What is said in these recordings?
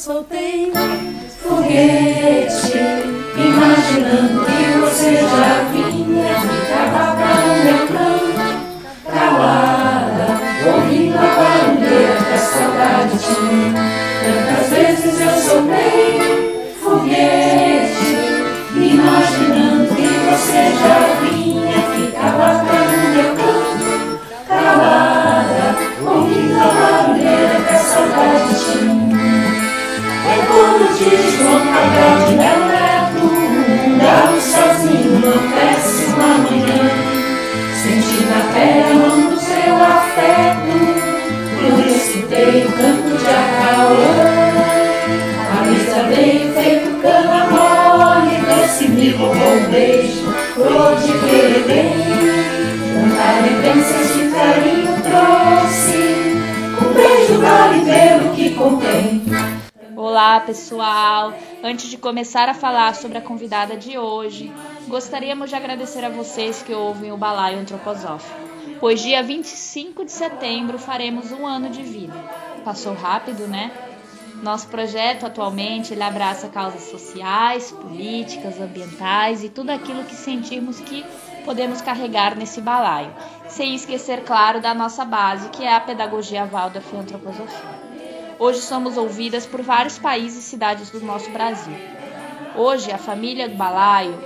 soltei foguete, imaginando pessoal! Antes de começar a falar sobre a convidada de hoje, gostaríamos de agradecer a vocês que ouvem o Balaio Antroposófico, pois dia 25 de setembro faremos um ano de vida. Passou rápido, né? Nosso projeto atualmente ele abraça causas sociais, políticas, ambientais e tudo aquilo que sentimos que podemos carregar nesse balaio, sem esquecer, claro, da nossa base, que é a pedagogia Waldorf e antroposofia. Hoje somos ouvidas por vários países e cidades do nosso Brasil. Hoje, a família do Balaio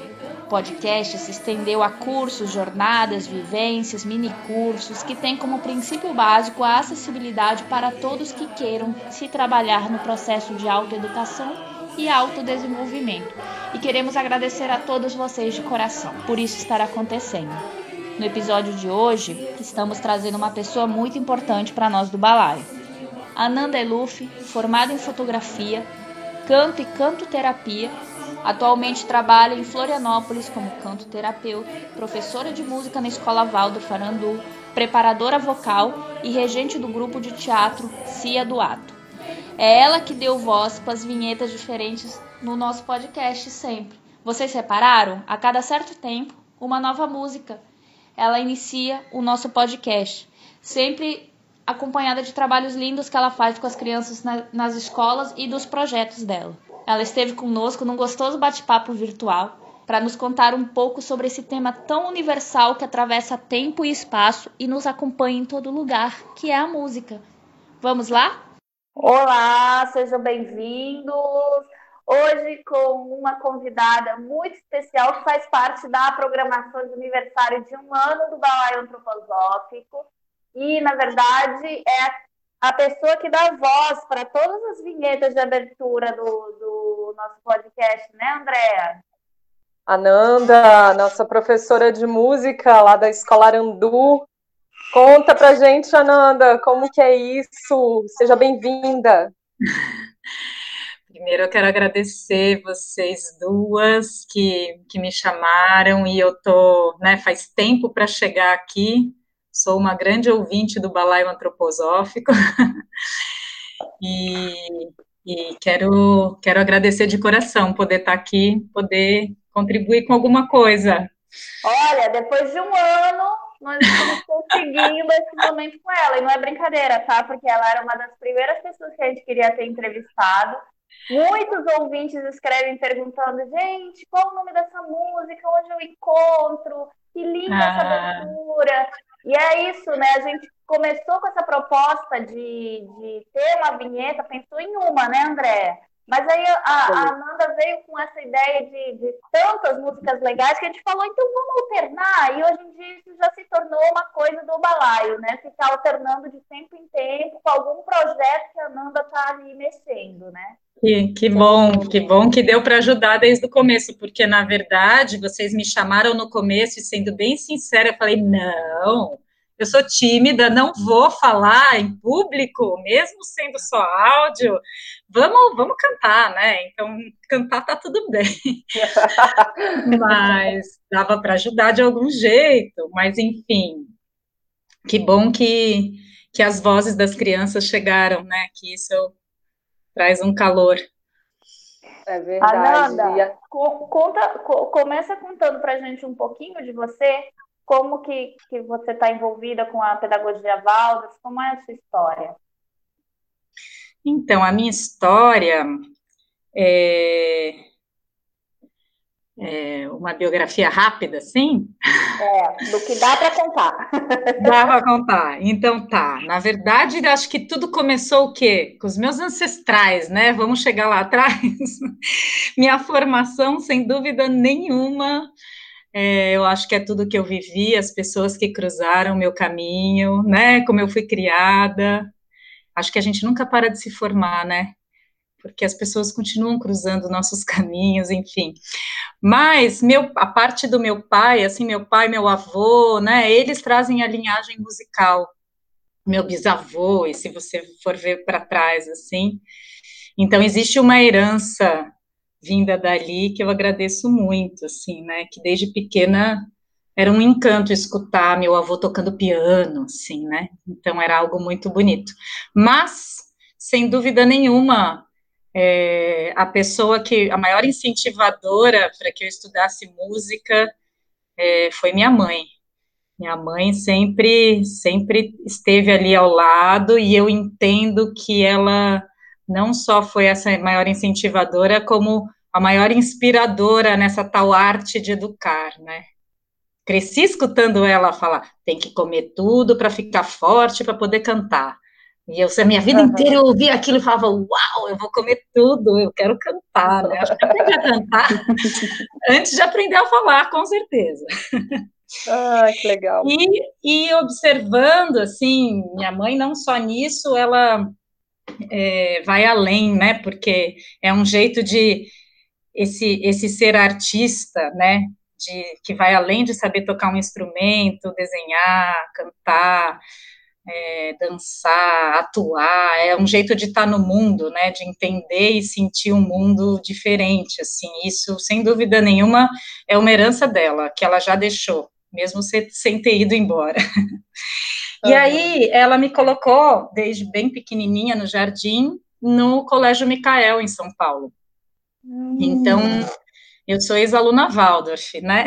podcast se estendeu a cursos, jornadas, vivências, minicursos, que tem como princípio básico a acessibilidade para todos que queiram se trabalhar no processo de autoeducação e autodesenvolvimento. E queremos agradecer a todos vocês de coração por isso estar acontecendo. No episódio de hoje, estamos trazendo uma pessoa muito importante para nós do Balaio. Ananda Eluf, formada em fotografia, canto e canto terapia, atualmente trabalha em Florianópolis como canto terapeuta, professora de música na Escola Waldorf Arandu, preparadora vocal e regente do grupo de teatro Cia do Ato. É ela que deu voz para as vinhetas diferentes no nosso podcast sempre. Vocês repararam? A cada certo tempo, uma nova música. Ela inicia o nosso podcast, sempre acompanhada de trabalhos lindos que ela faz com as crianças na, nas escolas e dos projetos dela. Ela esteve conosco num gostoso bate-papo virtual para nos contar um pouco sobre esse tema tão universal que atravessa tempo e espaço e nos acompanha em todo lugar, que é a música. Vamos lá? Olá, sejam bem-vindos. Hoje com uma convidada muito especial que faz parte da programação de aniversário de um ano do Balaio Antroposófico e, na verdade, é a pessoa que dá voz para todas as vinhetas de abertura do, do nosso podcast, né, Andréa? Ananda, nossa professora de música lá da Escola Arandu. Conta pra gente, Ananda, como que é isso? Seja bem-vinda. Primeiro eu quero agradecer vocês duas que, que me chamaram e eu tô, né, faz tempo para chegar aqui sou uma grande ouvinte do balaio antroposófico e, e, quero, quero agradecer de coração poder estar aqui, poder contribuir com alguma coisa. Olha, depois de um ano, nós estamos conseguindo esse momento com ela, e não é brincadeira, tá? Porque ela era uma das primeiras pessoas que a gente queria ter entrevistado. Muitos ouvintes escrevem perguntando, gente, qual o nome dessa música? Onde eu encontro? Que linda ah. essa abertura! E é isso, né? A gente começou com essa proposta de, de ter uma vinheta, pensou em uma, né, André? Mas aí a, a Amanda veio com essa ideia de, de, tantas músicas legais que a gente falou, então vamos alternar. E hoje em dia isso já se tornou uma coisa do balaio, né? Ficar alternando de tempo em tempo com algum projeto que a Amanda está ali mexendo, né? Que, que bom, que bom que deu para ajudar desde o começo, porque na verdade vocês me chamaram no começo e sendo bem sincera, eu falei, não, eu sou tímida, não vou falar em público, mesmo sendo só áudio, vamos, vamos cantar, né? Então, cantar tá tudo bem. mas dava para ajudar de algum jeito, mas enfim, que bom que, que as vozes das crianças chegaram, né? Que isso traz um calor. É verdade. Ananda, conta, começa contando para gente um pouquinho de você, como que, que você está envolvida com a pedagogia Waldorf? Como é a sua história? Então, a minha história é, é uma biografia rápida, sim? É, do que dá para contar. Dá para contar. Então tá. Na verdade, acho que tudo começou o quê? Com os meus ancestrais, né? Vamos chegar lá atrás. Minha formação, sem dúvida nenhuma, é, eu acho que é tudo que eu vivi, as pessoas que cruzaram meu caminho, né? Como eu fui criada. Acho que a gente nunca para de se formar, né? Porque as pessoas continuam cruzando nossos caminhos, enfim. Mas meu, a parte do meu pai, assim, meu pai, meu avô, né, eles trazem a linhagem musical. Meu bisavô, e se você for ver para trás, assim. Então, existe uma herança vinda dali que eu agradeço muito, assim, né, que desde pequena era um encanto escutar meu avô tocando piano, assim, né, então era algo muito bonito. Mas, sem dúvida nenhuma, é, a pessoa que, a maior incentivadora para que eu estudasse música é, foi minha mãe. Minha mãe sempre, sempre esteve ali ao lado e eu entendo que ela não só foi essa maior incentivadora, como a maior inspiradora nessa tal arte de educar, né? Cresci escutando ela falar: tem que comer tudo para ficar forte para poder cantar. E eu, a minha vida uhum. inteira eu ouvia aquilo e falava, uau, eu vou comer tudo, eu quero cantar, né? Acho que aprendi a cantar antes de aprender a falar, com certeza. Ah, que legal. E, e observando, assim, minha mãe não só nisso, ela é, vai além, né? Porque é um jeito de esse, esse ser artista, né? De, que vai além de saber tocar um instrumento, desenhar, cantar, é, dançar, atuar, é um jeito de estar no mundo, né, de entender e sentir um mundo diferente, assim, isso, sem dúvida nenhuma, é uma herança dela, que ela já deixou, mesmo sem ter ido embora. Uhum. E aí, ela me colocou, desde bem pequenininha, no jardim, no Colégio Micael, em São Paulo. Uhum. Então, eu sou ex-aluna Waldorf, né?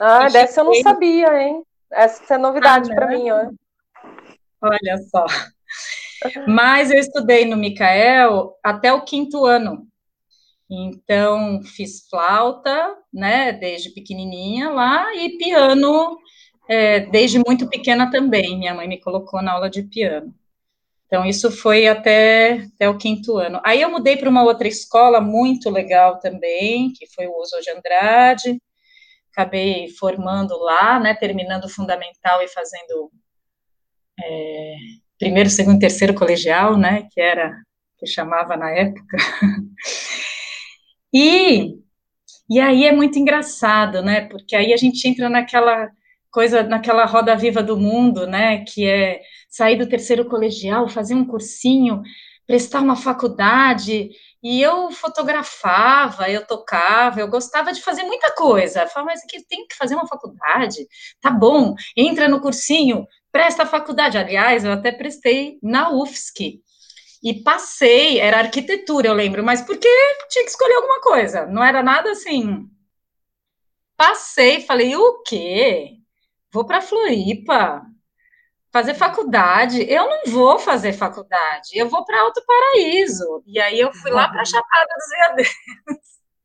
Ah, dessa eu não sabia, hein? Essa é novidade ah, para mim, ó. Olha só. Mas eu estudei no Micael até o quinto ano. Então, fiz flauta, né, desde pequenininha lá, e piano é, desde muito pequena também. Minha mãe me colocou na aula de piano. Então, isso foi até, até o quinto ano. Aí eu mudei para uma outra escola muito legal também, que foi o Uso de Andrade. Acabei formando lá, né, terminando o fundamental e fazendo é, primeiro, segundo, terceiro colegial, né, que era, que chamava na época. e, e aí é muito engraçado, né, porque aí a gente entra naquela coisa, naquela roda viva do mundo, né, que é sair do terceiro colegial, fazer um cursinho, prestar uma faculdade, e eu fotografava, eu tocava, eu gostava de fazer muita coisa. Eu falava, mas aqui tem que fazer uma faculdade. Tá bom, entra no cursinho, presta a faculdade. Aliás, eu até prestei na UFSC. E passei, era arquitetura, eu lembro, mas porque tinha que escolher alguma coisa, não era nada assim. Passei, falei, o quê? Vou para Floripa fazer faculdade. Eu não vou fazer faculdade, eu vou para Alto Paraíso. E aí eu fui lá para a Chapada dos Veadeiros.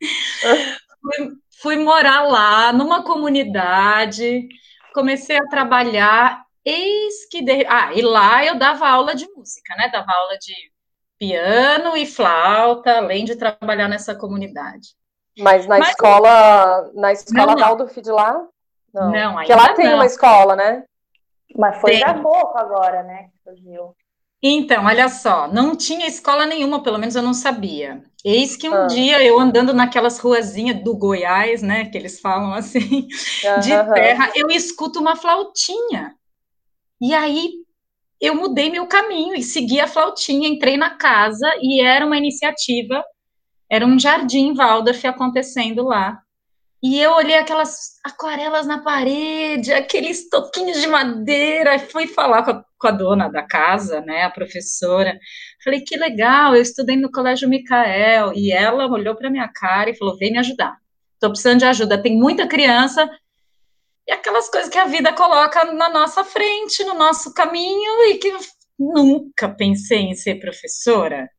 fui, fui morar lá, numa comunidade, comecei a trabalhar Eis que. De... Ah, e lá eu dava aula de música, né? Dava aula de piano e flauta, além de trabalhar nessa comunidade. Mas na Mas, escola, na escola não, Waldorf de lá? Não, não Porque lá tem não. uma escola, né? Mas foi tem. há pouco agora, né? Que surgiu. Então, olha só, não tinha escola nenhuma, pelo menos eu não sabia. Eis que um ah. dia eu andando naquelas ruazinhas do Goiás, né, que eles falam assim, de terra, eu escuto uma flautinha. E aí eu mudei meu caminho e segui a flautinha, entrei na casa e era uma iniciativa, era um jardim Waldorf acontecendo lá. E eu olhei aquelas aquarelas na parede, aqueles toquinhos de madeira, e fui falar com a, com a dona da casa, né, a professora. Falei, que legal, eu estudei no Colégio Micael. E ela olhou para minha cara e falou: vem me ajudar. Estou precisando de ajuda. Tem muita criança e aquelas coisas que a vida coloca na nossa frente, no nosso caminho, e que nunca pensei em ser professora.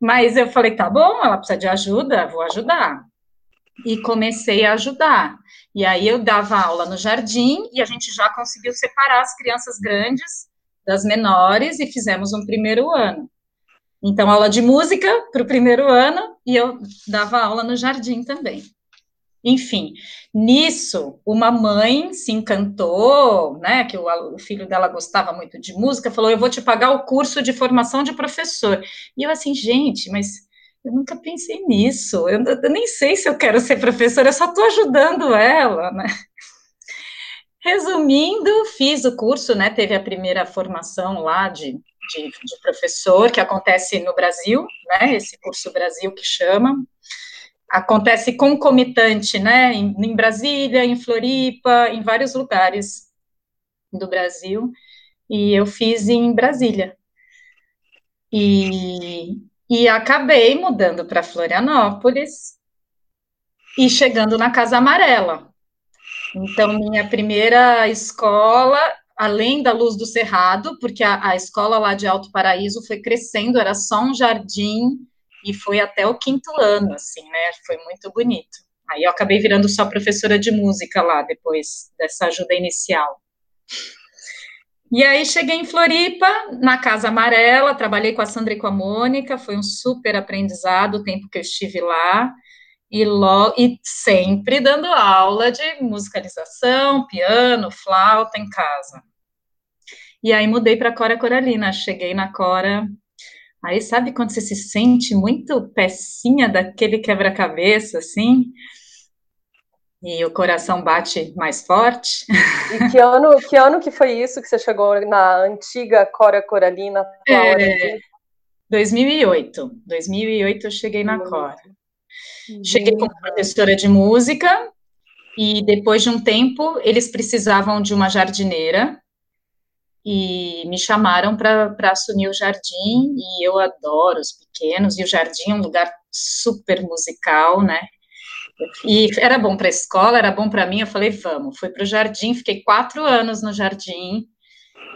Mas eu falei, tá bom, ela precisa de ajuda, vou ajudar. E comecei a ajudar. E aí eu dava aula no jardim e a gente já conseguiu separar as crianças grandes das menores e fizemos um primeiro ano. Então, aula de música para o primeiro ano e eu dava aula no jardim também. Enfim, nisso, uma mãe se encantou, né, que o, o, filho dela gostava muito de música, falou, eu vou te pagar o curso de formação de professor. E eu assim, gente, mas eu nunca pensei nisso, eu, eu nem sei se eu quero ser professora, eu só estou ajudando ela, né. Resumindo, fiz o curso, né, teve a primeira formação lá de, de, de professor, que acontece no Brasil, né, esse curso Brasil que chama, acontece concomitante, né, em, em, Brasília, em Floripa, em vários lugares do Brasil, e eu fiz em Brasília. E, e acabei mudando para Florianópolis e chegando na Casa Amarela. Então, minha primeira escola, além da Luz do Cerrado, porque a, a escola lá de Alto Paraíso foi crescendo, era só um jardim, e foi até o quinto ano, assim, né? Foi muito bonito. Aí eu acabei virando só professora de música lá, depois dessa ajuda inicial. E aí cheguei em Floripa, na Casa Amarela, trabalhei com a Sandra e com a Mônica, foi um super aprendizado o tempo que eu estive lá, e, lo, e sempre dando aula de musicalização, piano, flauta em casa. E aí mudei para Cora Coralina, cheguei na Cora. Aí sabe quando você se sente muito pecinha daquele quebra-cabeça, assim, e o coração bate mais forte? E que ano, que ano que foi isso que você chegou na antiga Cora Coralina? É, 2008. 2008 eu cheguei na Cora. Cheguei como professora de música e depois de um tempo eles precisavam de uma jardineira e me chamaram para assumir o jardim, e eu adoro os pequenos, e o jardim é um lugar super musical, né? E era bom para a escola, era bom para mim, eu falei, vamos. Fui para o jardim, fiquei quatro anos no jardim,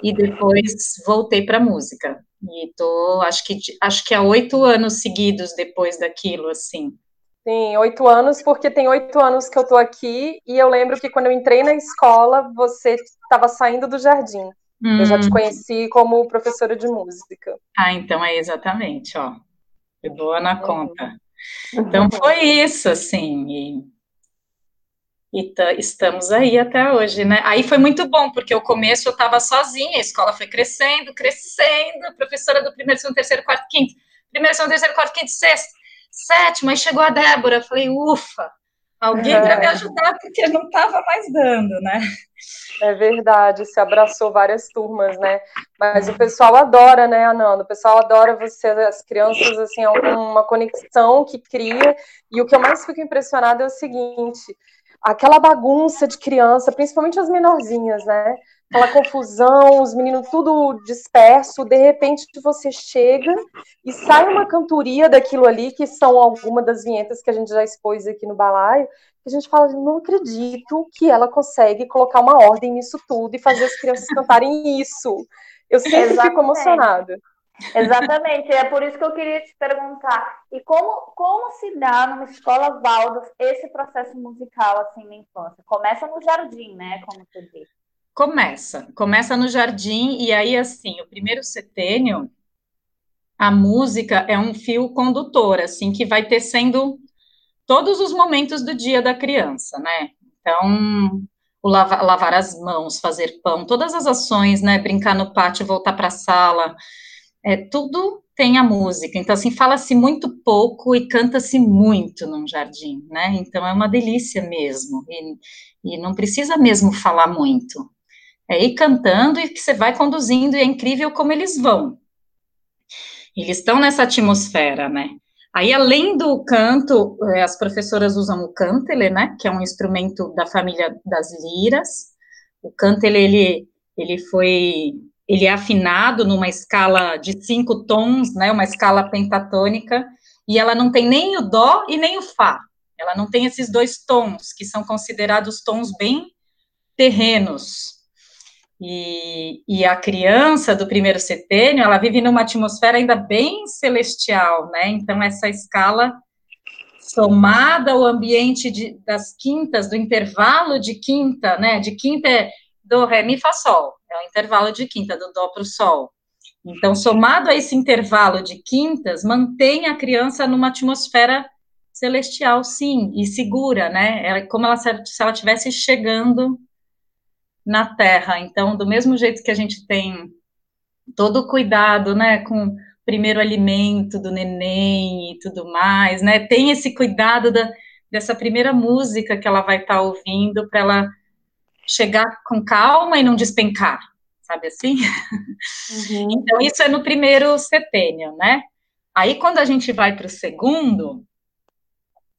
e depois voltei para a música. E tô, acho que, acho que há oito anos seguidos depois daquilo, assim. Sim, oito anos, porque tem oito anos que eu tô aqui, e eu lembro que quando eu entrei na escola, você estava saindo do jardim. Hum. Eu já te hum. conheci como professora de música. Ah, então é exatamente, ó. Foi boa na uhum. conta. Então foi isso, assim, e, e estamos aí até hoje, né? Aí foi muito bom, porque o começo eu estava sozinha, a escola foi crescendo, crescendo, professora do primeiro, segundo, terceiro, quarto, quinto, primeiro, segundo, terceiro, quarto, quinto, sexto, sétimo, aí chegou a Débora, falei, ufa, alguém para me ajudar, porque não estava mais dando, né? É verdade, se abraçou várias turmas, né? Mas o pessoal adora, né, Ananda? O pessoal adora você, as crianças, assim, é uma conexão que cria. E o que eu mais fico impressionada é o seguinte: aquela bagunça de criança, principalmente as menorzinhas, né? Aquela confusão, os meninos tudo disperso, de repente você chega e sai uma cantoria daquilo ali, que são algumas das vinhetas que a gente já expôs aqui no balaio, que a gente fala, não acredito que ela consegue colocar uma ordem nisso tudo e fazer as crianças cantarem isso. Eu sempre Exatamente. fico emocionada. Exatamente, é por isso que eu queria te perguntar. E como, como se dá numa escola Waldorf esse processo musical assim na infância? Começa no jardim, né? Como você disse. Começa, começa no jardim, e aí, assim, o primeiro setênio, a música é um fio condutor, assim, que vai tecendo todos os momentos do dia da criança, né? Então, o lavar, as mãos, fazer pão, todas as ações, né? Brincar no pátio, voltar para a sala, é, tudo tem a música. Então, assim, fala-se muito pouco e canta-se muito num jardim, né? Então, é uma delícia mesmo. E, e não precisa mesmo falar muito é ir cantando e que você vai conduzindo, e é incrível como eles vão. Eles estão nessa atmosfera, né? Aí, além do canto, é, as professoras usam o cântele, né? Que é um instrumento da família das liras. O cântele, ele, ele foi, ele é afinado numa escala de cinco tons, né? Uma escala pentatônica, e ela não tem nem o dó e nem o fá. Ela não tem esses dois tons, que são considerados tons bem terrenos, E, e, a criança do primeiro setênio, ela vive numa atmosfera ainda bem celestial, né? Então, essa escala somada ao ambiente de, das quintas, do intervalo de quinta, né? De quinta é do ré, mi, fá, sol. É o intervalo de quinta, do dó para o sol. Então, somado a esse intervalo de quintas, mantém a criança numa atmosfera celestial, sim, e segura, né? É como ela, se ela estivesse chegando na Terra. Então, do mesmo jeito que a gente tem todo o cuidado, né, com o primeiro alimento do neném e tudo mais, né, tem esse cuidado da, dessa primeira música que ela vai estar tá ouvindo para ela chegar com calma e não despencar, sabe assim? Uhum. Então, isso é no primeiro setênio, né? Aí, quando a gente vai para o segundo,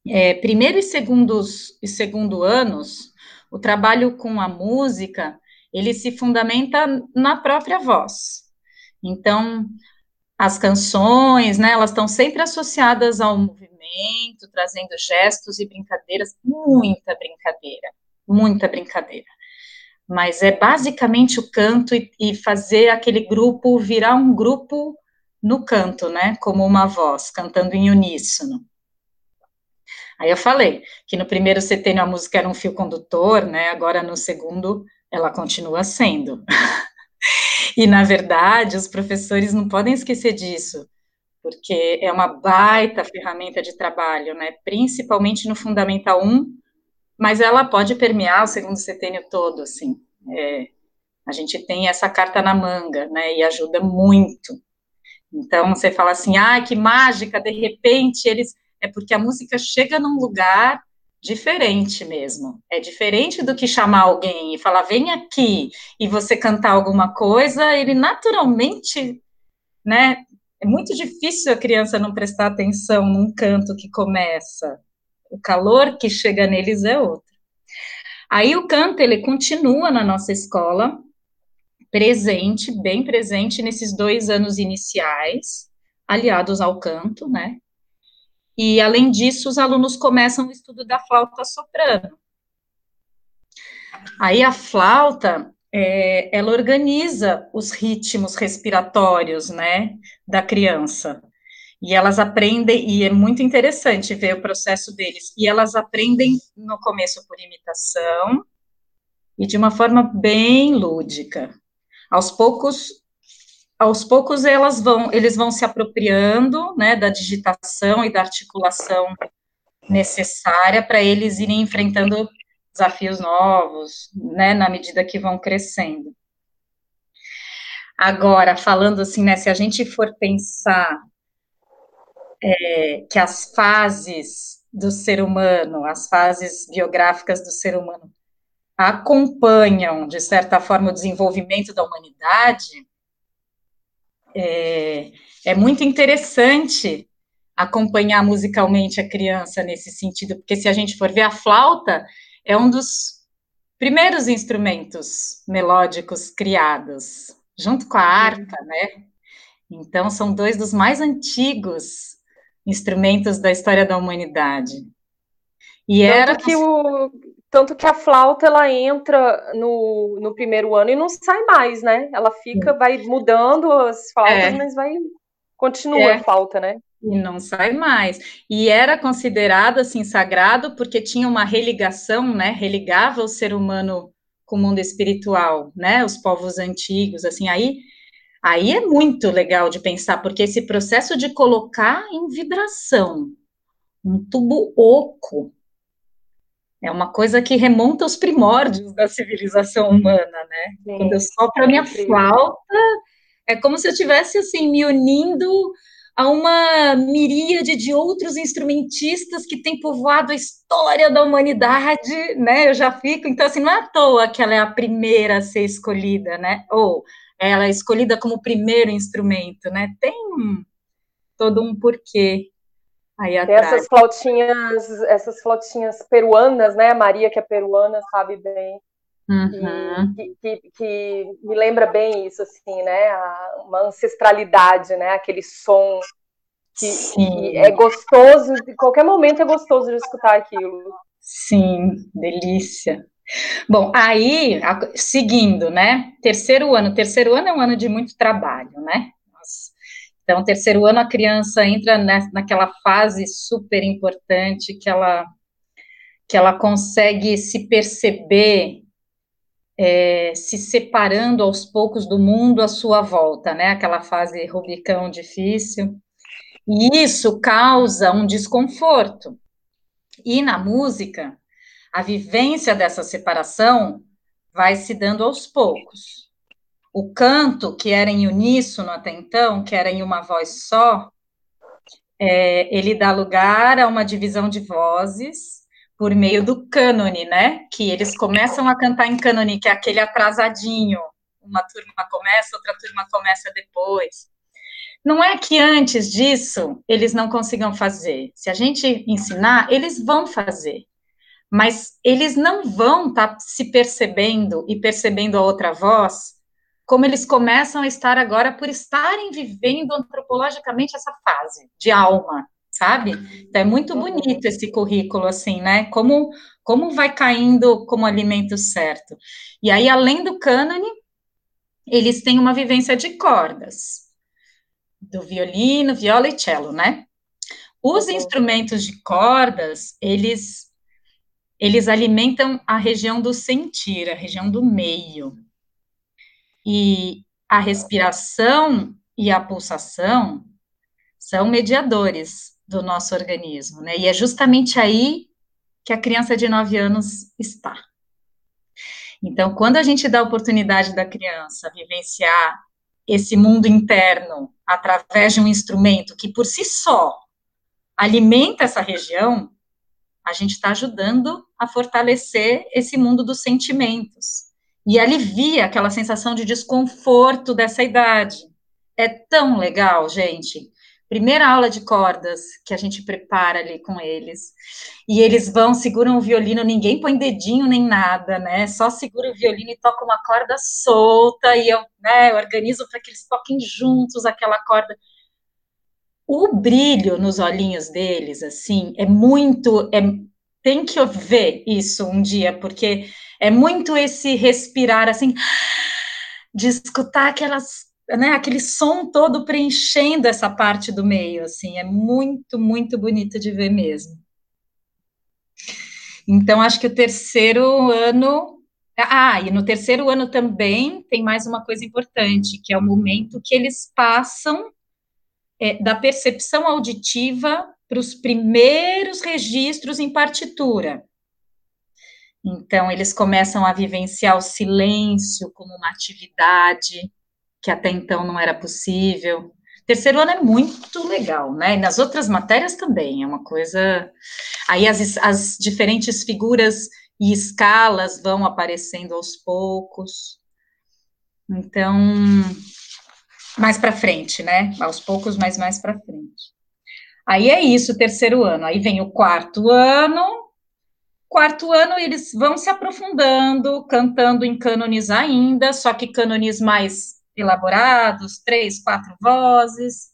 é, primeiro e, segundos, e segundo anos, o trabalho com a música, ele se fundamenta na própria voz. Então, as canções, né, elas estão sempre associadas ao movimento, trazendo gestos e brincadeiras, muita brincadeira, muita brincadeira mas é basicamente o canto e, e, fazer aquele grupo virar um grupo no canto, né, como uma voz, cantando em uníssono. Aí eu falei que no primeiro setênio a música era um fio condutor, né, agora no segundo ela continua sendo. e, na verdade, os professores não podem esquecer disso, porque é uma baita ferramenta de trabalho, né, principalmente no Fundamental 1, mas ela pode permear o segundo setênio todo, assim. É, a gente tem essa carta na manga, né, e ajuda muito. Então, você fala assim, ah, que mágica, de repente eles... É porque a música chega num lugar diferente mesmo. É diferente do que chamar alguém e falar, vem aqui, e você cantar alguma coisa, ele naturalmente, né, é muito difícil a criança não prestar atenção num canto que começa o calor que chega neles é outro. Aí o canto, ele continua na nossa escola, presente, bem presente nesses dois anos iniciais, aliados ao canto, né? E, além disso, os alunos começam o estudo da flauta soprano. Aí a flauta, é, ela organiza os ritmos respiratórios, né, da criança. E elas aprendem, e é muito interessante ver o processo deles, e elas aprendem no começo por imitação, e de uma forma bem lúdica. Aos poucos, aos poucos elas vão, eles vão se apropriando, né, da digitação e da articulação necessária para eles irem enfrentando desafios novos, né, na medida que vão crescendo. Agora, falando assim, né, se a gente for pensar é, que as fases do ser humano, as fases biográficas do ser humano, acompanham, de certa forma, o desenvolvimento da humanidade, é, é muito interessante acompanhar musicalmente a criança nesse sentido, porque se a gente for ver a flauta, é um dos primeiros instrumentos melódicos criados, junto com a harpa, né? Então, são dois dos mais antigos instrumentos da história da humanidade. E tanto era que o tanto que a flauta ela entra no, no primeiro ano e não sai mais, né? Ela fica, vai mudando as flautas, é. mas vai continua é. a flauta, né? E não sai mais. E era considerado assim sagrado porque tinha uma religação, né? Religava o ser humano com o mundo espiritual, né? Os povos antigos, assim, aí Aí é muito legal de pensar, porque esse processo de colocar em vibração um tubo oco é uma coisa que remonta aos primórdios da civilização humana, né? Sim. Quando eu sopro a minha flauta, é como se eu estivesse assim me unindo a uma miríade de outros instrumentistas que têm povoado a história da humanidade, né? Eu já fico, então assim, não é à toa que ela é a primeira a ser escolhida, né? Ou ela é escolhida como primeiro instrumento, né? Tem todo um porquê aí atrás. essas flautinhas, essas flautinhas peruanas, né? A Maria, que é peruana, sabe bem. Uhum. Que, que, que, me lembra bem isso, assim, né? Uma ancestralidade, né? Aquele som que, que, é gostoso, de qualquer momento é gostoso de escutar aquilo. Sim, delícia. Bom, aí, seguindo, né? Terceiro ano. Terceiro ano é um ano de muito trabalho, né? Então, terceiro ano, a criança entra naquela fase super importante que ela, que ela consegue se perceber é, se separando aos poucos do mundo à sua volta, né? Aquela fase Rubicão difícil. E isso causa um desconforto. E na música, a vivência dessa separação vai se dando aos poucos. O canto, que era em uníssono até então, que era em uma voz só, é, ele dá lugar a uma divisão de vozes por meio do cânone, né? Que eles começam a cantar em cânone, que é aquele atrasadinho. Uma turma começa, outra turma começa depois. Não é que antes disso eles não consigam fazer. Se a gente ensinar, eles vão fazer. Mas eles não vão estar tá se percebendo e percebendo a outra voz como eles começam a estar agora por estarem vivendo antropologicamente essa fase de alma, sabe? Então é muito uhum. bonito esse currículo, assim, né? Como, como vai caindo como alimento certo. E aí, além do cânone, eles têm uma vivência de cordas, do violino, viola e cello, né? Os uhum. instrumentos de cordas, eles, eles alimentam a região do sentir, a região do meio. E a respiração e a pulsação são mediadores do nosso organismo, né? E é justamente aí que a criança de 9 anos está. Então, quando a gente dá a oportunidade da criança vivenciar esse mundo interno através de um instrumento que por si só alimenta essa região, a gente está ajudando a fortalecer esse mundo dos sentimentos e alivia aquela sensação de desconforto dessa idade. É tão legal, gente. Primeira aula de cordas que a gente prepara ali com eles. E eles vão, seguram o violino, ninguém põe dedinho nem nada, né? Só segura o violino e toca uma corda solta, e eu, né, organizo para que eles toquem juntos aquela corda. O brilho nos olhinhos deles, assim, é muito. É, tem que ver isso um dia, porque é muito esse respirar assim, de escutar aquelas, né, aquele som todo preenchendo essa parte do meio, assim, é muito, muito bonito de ver mesmo. Então, acho que o terceiro ano. Ah, e no terceiro ano também tem mais uma coisa importante, que é o momento que eles passam é, da percepção auditiva para os primeiros registros em partitura. Então, eles começam a vivenciar o silêncio como uma atividade que até então não era possível. Terceiro ano é muito legal, né? E nas outras matérias também, é uma coisa. Aí as, as diferentes figuras e escalas vão aparecendo aos poucos. Então, mais para frente, né? Aos poucos, mas mais para frente. Aí é isso, terceiro ano. Aí vem o quarto ano, Quarto ano, eles vão se aprofundando, cantando em cânones ainda, só que cânones mais elaborados, três, quatro vozes.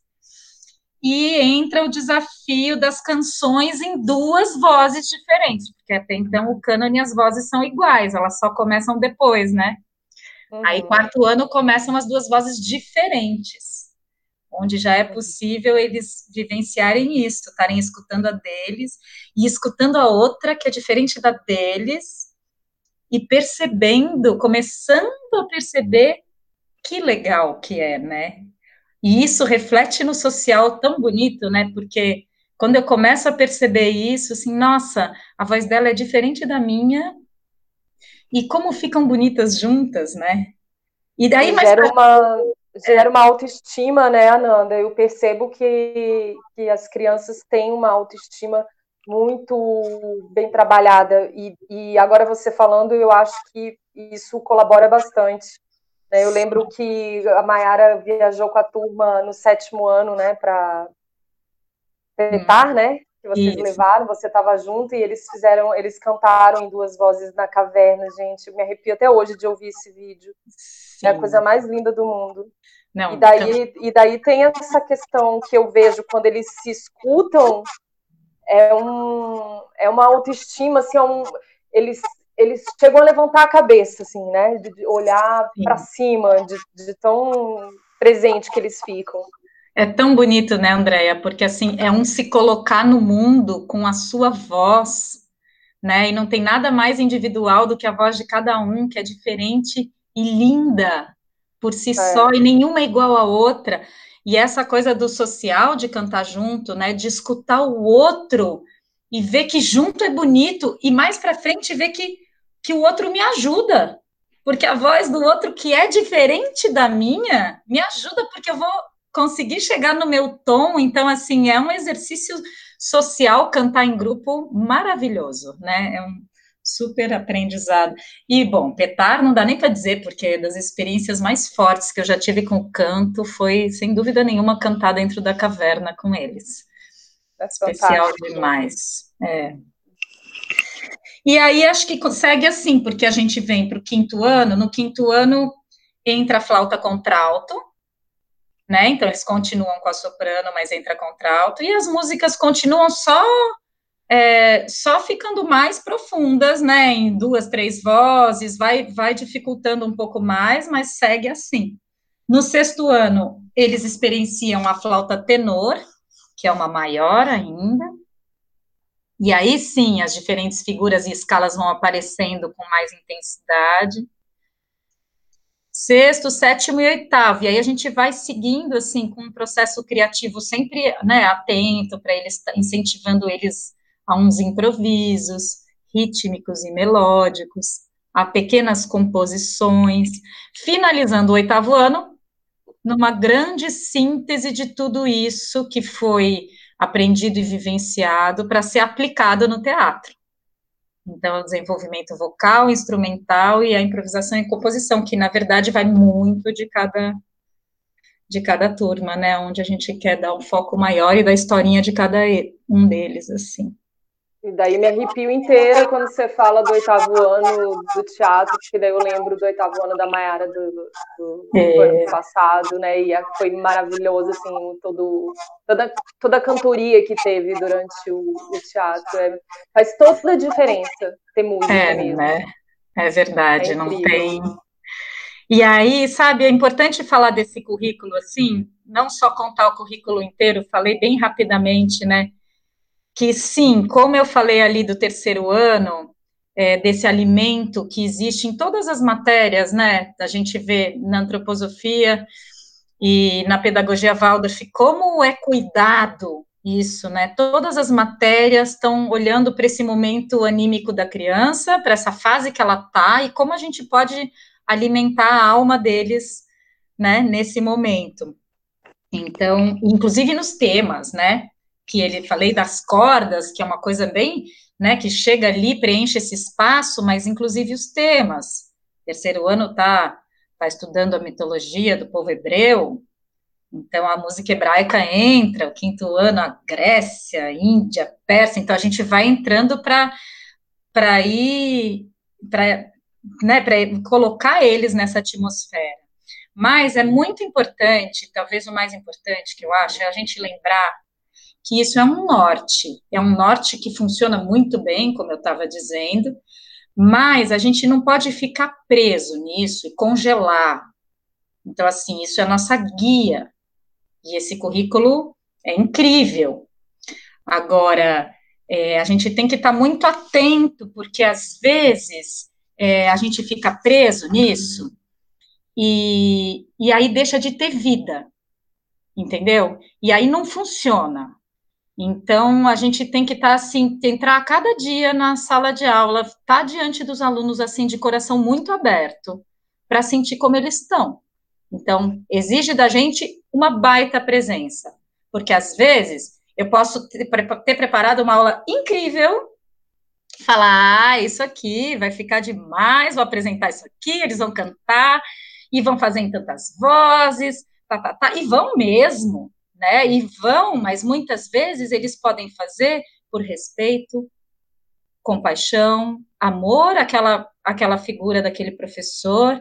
E entra o desafio das canções em duas vozes diferentes, porque até então o cânone e as vozes são iguais, elas só começam depois, né? Uhum. Aí, quarto ano, começam as duas vozes diferentes onde já é possível eles vivenciarem isso, estarem escutando a deles e escutando a outra que é diferente da deles e percebendo, começando a perceber que legal que é, né? E isso reflete no social tão bonito, né? Porque quando eu começo a perceber isso, assim, nossa, a voz dela é diferente da minha e como ficam bonitas juntas, né? E daí mais pra... uma gera uma autoestima, né, Ananda? Eu percebo que, que as crianças têm uma autoestima muito bem trabalhada. E, e agora você falando, eu acho que isso colabora bastante. Né? Eu lembro que a Mayara viajou com a turma no sétimo ano, né, para tentar, hum. né? Que vocês isso. levaram, você estava junto e eles fizeram, eles cantaram em duas vozes na caverna, gente. Eu me arrepio até hoje de ouvir esse vídeo. Sim. É a coisa mais linda do mundo. Não, e, daí, então... e daí tem essa questão que eu vejo quando eles se escutam, é, um, é uma autoestima, assim, é um, eles, eles chegam a levantar a cabeça, assim, né? De olhar para cima, de, de tão presente que eles ficam. É tão bonito, né, Andréia? Porque assim é um se colocar no mundo com a sua voz, né? E não tem nada mais individual do que a voz de cada um, que é diferente e linda por si é. só, e nenhuma é igual à outra. E essa coisa do social, de cantar junto, né? De escutar o outro e ver que junto é bonito, e mais para frente ver que, que o outro me ajuda, porque a voz do outro, que é diferente da minha, me ajuda, porque eu vou conseguir chegar no meu tom. Então, assim, é um exercício social cantar em grupo maravilhoso, né? É um super aprendizado. E, bom, petar não dá nem para dizer, porque das experiências mais fortes que eu já tive com o canto foi, sem dúvida nenhuma, cantar dentro da caverna com eles. É Especial demais. É. E aí acho que consegue assim, porque a gente vem para o quinto ano, no quinto ano entra a flauta contralto, né? Então eles continuam com a soprano, mas entra contralto, e as músicas continuam só é, só ficando mais profundas, né? Em duas, três vozes, vai, vai dificultando um pouco mais, mas segue assim. No sexto ano, eles experienciam a flauta tenor, que é uma maior ainda, e aí sim, as diferentes figuras e escalas vão aparecendo com mais intensidade. Sexto, sétimo e oitavo. E aí a gente vai seguindo assim com um processo criativo sempre, né, atento para eles incentivando eles a uns improvisos rítmicos e melódicos, a pequenas composições, finalizando o oitavo ano numa grande síntese de tudo isso que foi aprendido e vivenciado para ser aplicado no teatro. Então, o desenvolvimento vocal, instrumental e a improvisação e composição, que na verdade vai muito de cada de cada turma, né? Onde a gente quer dar um foco maior e da historinha de cada um deles, assim. E daí me arrepio inteira quando você fala do oitavo ano do teatro, porque daí eu lembro do oitavo ano da Maiara do, do, do é. ano passado, né? E foi maravilhoso, assim, todo, toda, toda a cantoria que teve durante o, o teatro. É, faz toda a diferença ter música é, mesmo. Né? É verdade, é não tem. E aí, sabe, é importante falar desse currículo assim, não só contar o currículo inteiro, falei bem rapidamente, né? Que sim, como eu falei ali do terceiro ano, é, desse alimento que existe em todas as matérias, né? A gente vê na antroposofia e na pedagogia Waldorf como é cuidado isso, né? Todas as matérias estão olhando para esse momento anímico da criança, para essa fase que ela está e como a gente pode alimentar a alma deles, né? Nesse momento. Então, inclusive nos temas, né? Que ele falei das cordas, que é uma coisa bem, né, que chega ali, preenche esse espaço, mas inclusive os temas. Terceiro ano tá tá estudando a mitologia do povo hebreu, então a música hebraica entra, o quinto ano a Grécia, Índia, Pérsia, então a gente vai entrando para para ir para né, para colocar eles nessa atmosfera. Mas é muito importante, talvez o mais importante que eu acho, é a gente lembrar que isso é um norte, é um norte que funciona muito bem, como eu estava dizendo, mas a gente não pode ficar preso nisso e congelar. Então, assim, isso é a nossa guia, e esse currículo é incrível. Agora, é, a gente tem que estar tá muito atento, porque às vezes é, a gente fica preso nisso e, e aí deixa de ter vida, entendeu? E aí não funciona. Então, a gente tem que estar tá, assim, entrar a cada dia na sala de aula, estar tá diante dos alunos assim de coração muito aberto, para sentir como eles estão. Então, exige da gente uma baita presença, porque às vezes eu posso ter, preparado uma aula incrível, falar, ah, isso aqui vai ficar demais, vou apresentar isso aqui, eles vão cantar e vão fazer em tantas vozes, tá, tá, tá, e vão mesmo né? E vão, mas muitas vezes eles podem fazer por respeito, compaixão, amor àquela, àquela figura daquele professor.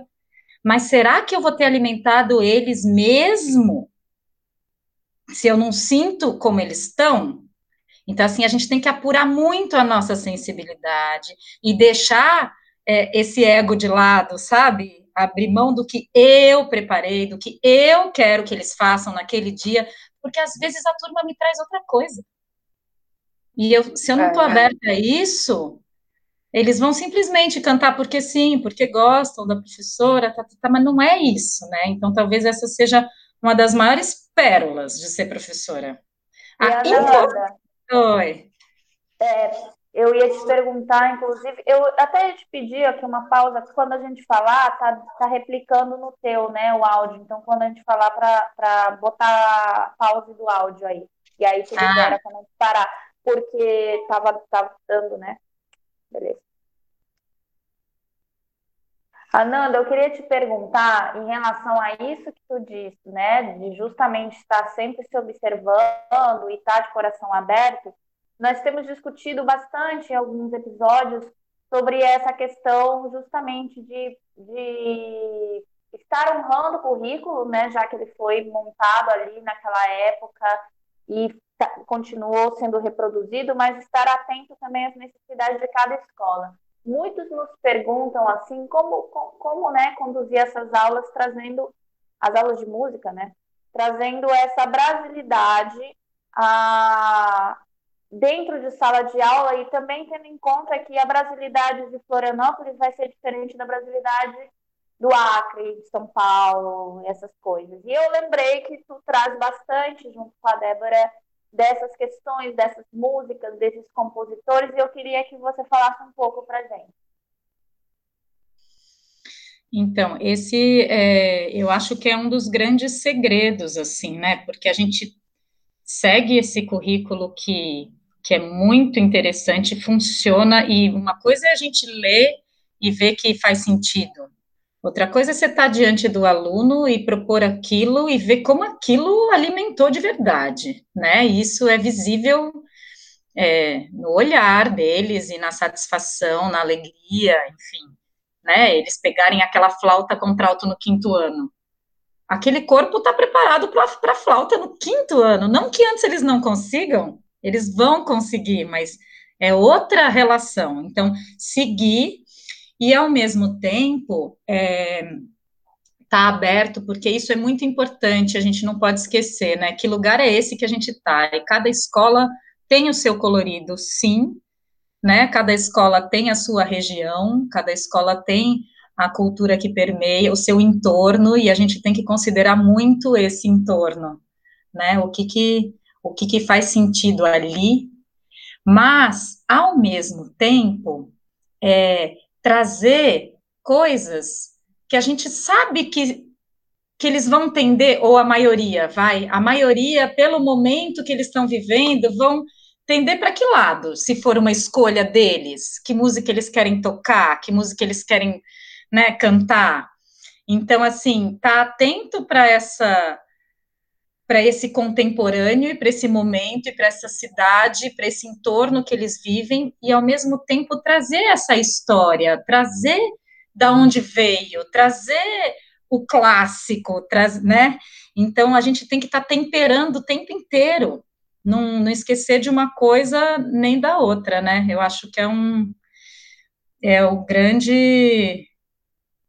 Mas será que eu vou ter alimentado eles mesmo? Se eu não sinto como eles estão? Então, assim, a gente tem que apurar muito a nossa sensibilidade e deixar é, esse ego de lado, sabe? Abrir mão do que eu preparei, do que eu quero que eles façam naquele dia, porque às vezes a turma me traz outra coisa. E eu, se eu não estou é. aberta a isso, eles vão simplesmente cantar porque sim, porque gostam da professora, tá, tá, tá, mas não é isso, né? Então, talvez essa seja uma das maiores pérolas de ser professora. E a Nanda, Oi. É, eu ia te perguntar, inclusive, eu até ia te pedir aqui uma pausa, quando a gente falar, tá, tá replicando no teu, né, o áudio. Então, quando a gente falar para botar pause do áudio aí. E aí tu libera ah. quando a gente parar. Porque tava, tava dando, né? Beleza. Ananda, eu queria te perguntar em relação a isso que tu disse, né, de justamente estar sempre se observando e estar de coração aberto. Nós temos discutido bastante em alguns episódios sobre essa questão justamente de, de estar honrando o currículo, né, já que ele foi montado ali naquela época e tá, continuou sendo reproduzido, mas estar atento também às necessidades de cada escola. Muitos nos perguntam assim como como né conduzir essas aulas trazendo as aulas de música né trazendo essa brasilidade a dentro de sala de aula e também tendo em conta que a brasilidade de Florianópolis vai ser diferente da brasilidade do Acre, de São Paulo, essas coisas. E eu lembrei que tu traz bastante junto com a Débora dessas questões, dessas músicas, desses compositores, e eu queria que você falasse um pouco para gente. Então, esse é, eu acho que é um dos grandes segredos, assim, né? Porque a gente segue esse currículo que, que é muito interessante, funciona, e uma coisa é a gente ler e ver que faz sentido, Outra coisa é você estar diante do aluno e propor aquilo e ver como aquilo alimentou de verdade, né? Isso é visível é, no olhar deles e na satisfação, na alegria, enfim, né? Eles pegarem aquela flauta contralto no quinto ano. Aquele corpo está preparado para a flauta no quinto ano. Não que antes eles não consigam, eles vão conseguir, mas é outra relação. Então, seguir e, ao mesmo tempo, é, tá aberto, porque isso é muito importante, a gente não pode esquecer, né? Que lugar é esse que a gente está? E cada escola tem o seu colorido, sim, né? Cada escola tem a sua região, cada escola tem a cultura que permeia o seu entorno, e a gente tem que considerar muito esse entorno, né? O que que, o que, que faz sentido ali, mas, ao mesmo tempo, é, trazer coisas que a gente sabe que, que eles vão entender, ou a maioria, vai, a maioria, pelo momento que eles estão vivendo, vão entender para que lado, se for uma escolha deles, que música eles querem tocar, que música eles querem né, cantar. Então, assim, tá atento para essa para esse contemporâneo e para esse momento e para essa cidade, para esse entorno que eles vivem e ao mesmo tempo trazer essa história, trazer da onde veio, trazer o clássico, traz, né? Então a gente tem que estar tá temperando o tempo inteiro, não, não esquecer de uma coisa nem da outra, né? Eu acho que é um é o grande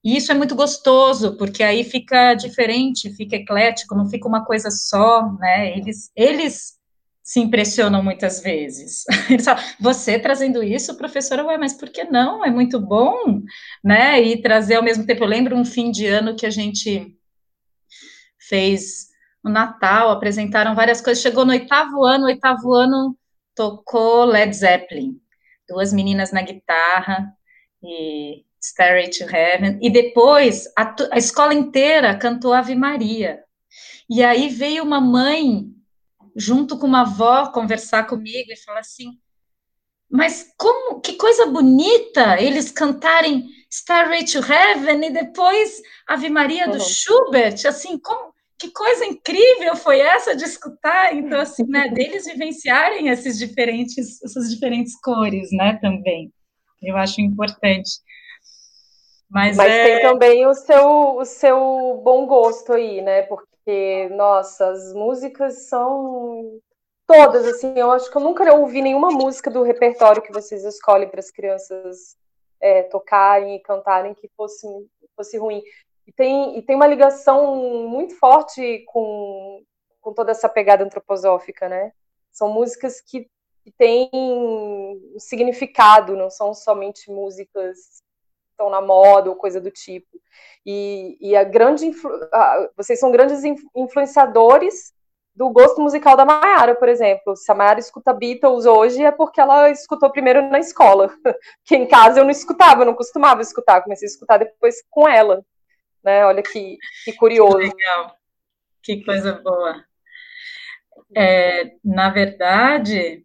e isso é muito gostoso, porque aí fica diferente, fica eclético, não fica uma coisa só, né? Eles, eles se impressionam muitas vezes. Eles falam, você trazendo isso, professora, ué, mas por que não? É muito bom, né? E trazer ao mesmo tempo. Eu lembro um fim de ano que a gente fez o Natal, apresentaram várias coisas. Chegou no oitavo ano, oitavo ano tocou Led Zeppelin, duas meninas na guitarra e Stairway to Heaven, e depois a, a, escola inteira cantou Ave Maria. E aí veio uma mãe, junto com uma avó, conversar comigo e falar assim: mas como, que coisa bonita eles cantarem Stairway to Heaven e depois Ave Maria do uhum. Schubert, assim, como, que coisa incrível foi essa de escutar, então, assim, né, deles vivenciarem esses diferentes, essas diferentes cores, né, também, eu acho importante. Mas, Mas é... tem também o seu, o seu bom gosto aí, né? Porque, nossa, as músicas são todas, assim, eu acho que eu nunca ouvi nenhuma música do repertório que vocês escolhem para as crianças é, tocarem e cantarem que fosse, fosse ruim. E tem, e tem uma ligação muito forte com, com toda essa pegada antroposófica, né? São músicas que, que têm um significado, não são somente músicas estão na moda ou coisa do tipo. E, e a grande influ, vocês são grandes influenciadores do gosto musical da Mayara, por exemplo. Se a Mayara escuta Beatles hoje, é porque ela escutou primeiro na escola. Que em casa eu não escutava, eu não costumava escutar, comecei a escutar depois com ela. Né? Olha que, que curioso. Que legal. Que coisa boa. É, na verdade,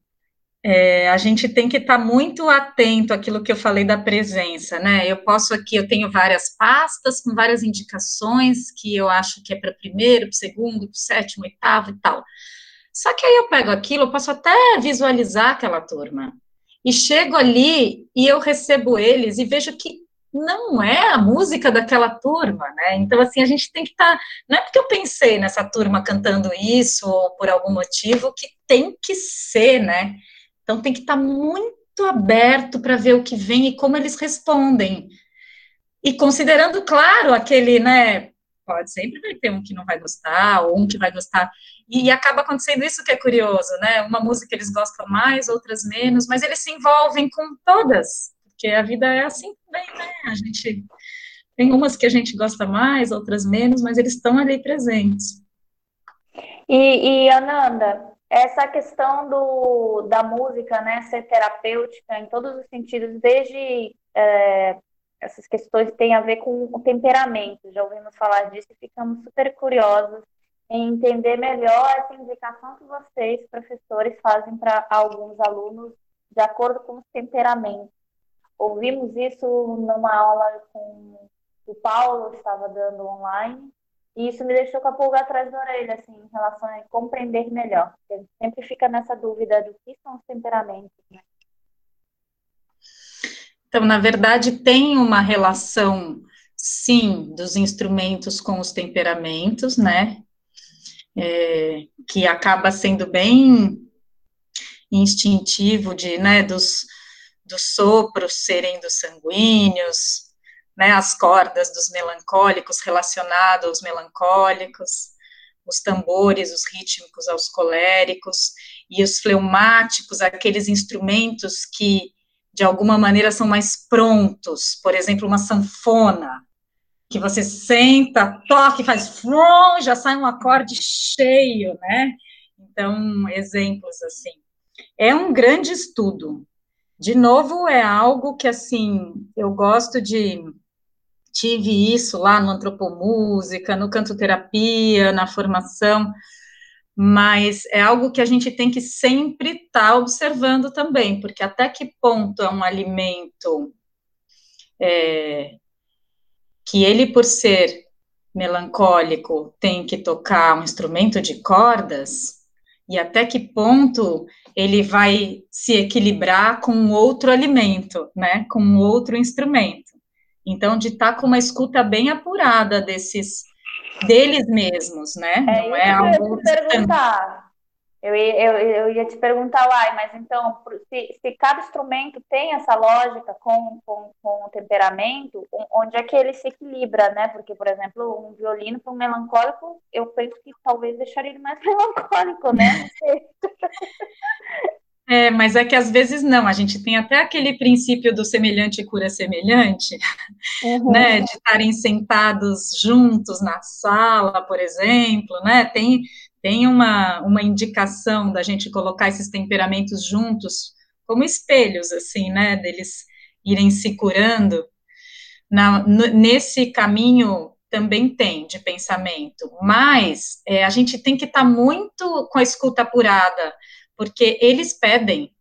é, a gente tem que estar tá muito atento àquilo que eu falei da presença, né? Eu posso aqui, eu tenho várias pastas com várias indicações que eu acho que é para primeiro, para segundo, para sétimo, oitavo e tal. Só que aí eu pego aquilo, eu posso até visualizar aquela turma. E chego ali e eu recebo eles e vejo que não é a música daquela turma, né? Então, assim, a gente tem que estar. Tá, não é porque eu pensei nessa turma cantando isso ou por algum motivo que tem que ser, né? Então tem que estar muito aberto para ver o que vem e como eles respondem. E considerando, claro, aquele, né? Pode sempre vai ter um que não vai gostar, ou um que vai gostar. E, e acaba acontecendo isso que é curioso, né? Uma música eles gostam mais, outras menos, mas eles se envolvem com todas, porque a vida é assim também, né? A gente tem umas que a gente gosta mais, outras menos, mas eles estão ali presentes. E, e Ananda, essa questão do, da música, né, ser terapêutica em todos os sentidos, desde é, essas questões que têm a ver com o temperamento, já ouvimos falar disso e ficamos super curiosos em entender melhor essa indicação que vocês, professores, fazem para alguns alunos de acordo com os temperamentos. Ouvimos isso numa aula com o Paulo estava dando online, e isso me deixou com a pulga atrás da orelha, assim, em relação a compreender melhor. Porque sempre fica nessa dúvida do que são os temperamentos, né? Então, na verdade, tem uma relação, sim, dos instrumentos com os temperamentos, né? É, que acaba sendo bem instintivo de, né, dos, dos sopros serem dos sanguíneos, né, as cordas dos melancólicos relacionadas aos melancólicos, os tambores, os rítmicos aos coléricos, e os fleumáticos, aqueles instrumentos que, de alguma maneira, são mais prontos, por exemplo, uma sanfona, que você senta, toca e faz já sai um acorde cheio, né? Então, exemplos assim. É um grande estudo. De novo, é algo que, assim, eu gosto de tive isso lá no antropomúsica, no canto terapia, na formação, mas é algo que a gente tem que sempre estar tá observando também, porque até que ponto é um alimento é, que ele, por ser melancólico, tem que tocar um instrumento de cordas, e até que ponto ele vai se equilibrar com outro alimento, né, com outro instrumento. Então, de estar tá com uma escuta bem apurada desses deles mesmos, né? É Não é algo. Eu ia te perguntar. Eu ia, eu, eu ia te perguntar, uai, mas então, se, se cada instrumento tem essa lógica com, com, com o temperamento, onde é que ele se equilibra, né? Porque, por exemplo, um violino para um melancólico, eu penso que talvez deixaria ele mais melancólico, né? É, mas é que às vezes não, a gente tem até aquele princípio do semelhante cura semelhante, uhum. né, de estarem sentados juntos na sala, por exemplo, né, tem, tem uma, uma indicação da gente colocar esses temperamentos juntos como espelhos, assim, né, deles irem se curando, Na, nesse caminho também tem de pensamento, mas é, a gente tem que estar tá muito com a escuta apurada, porque eles pedem,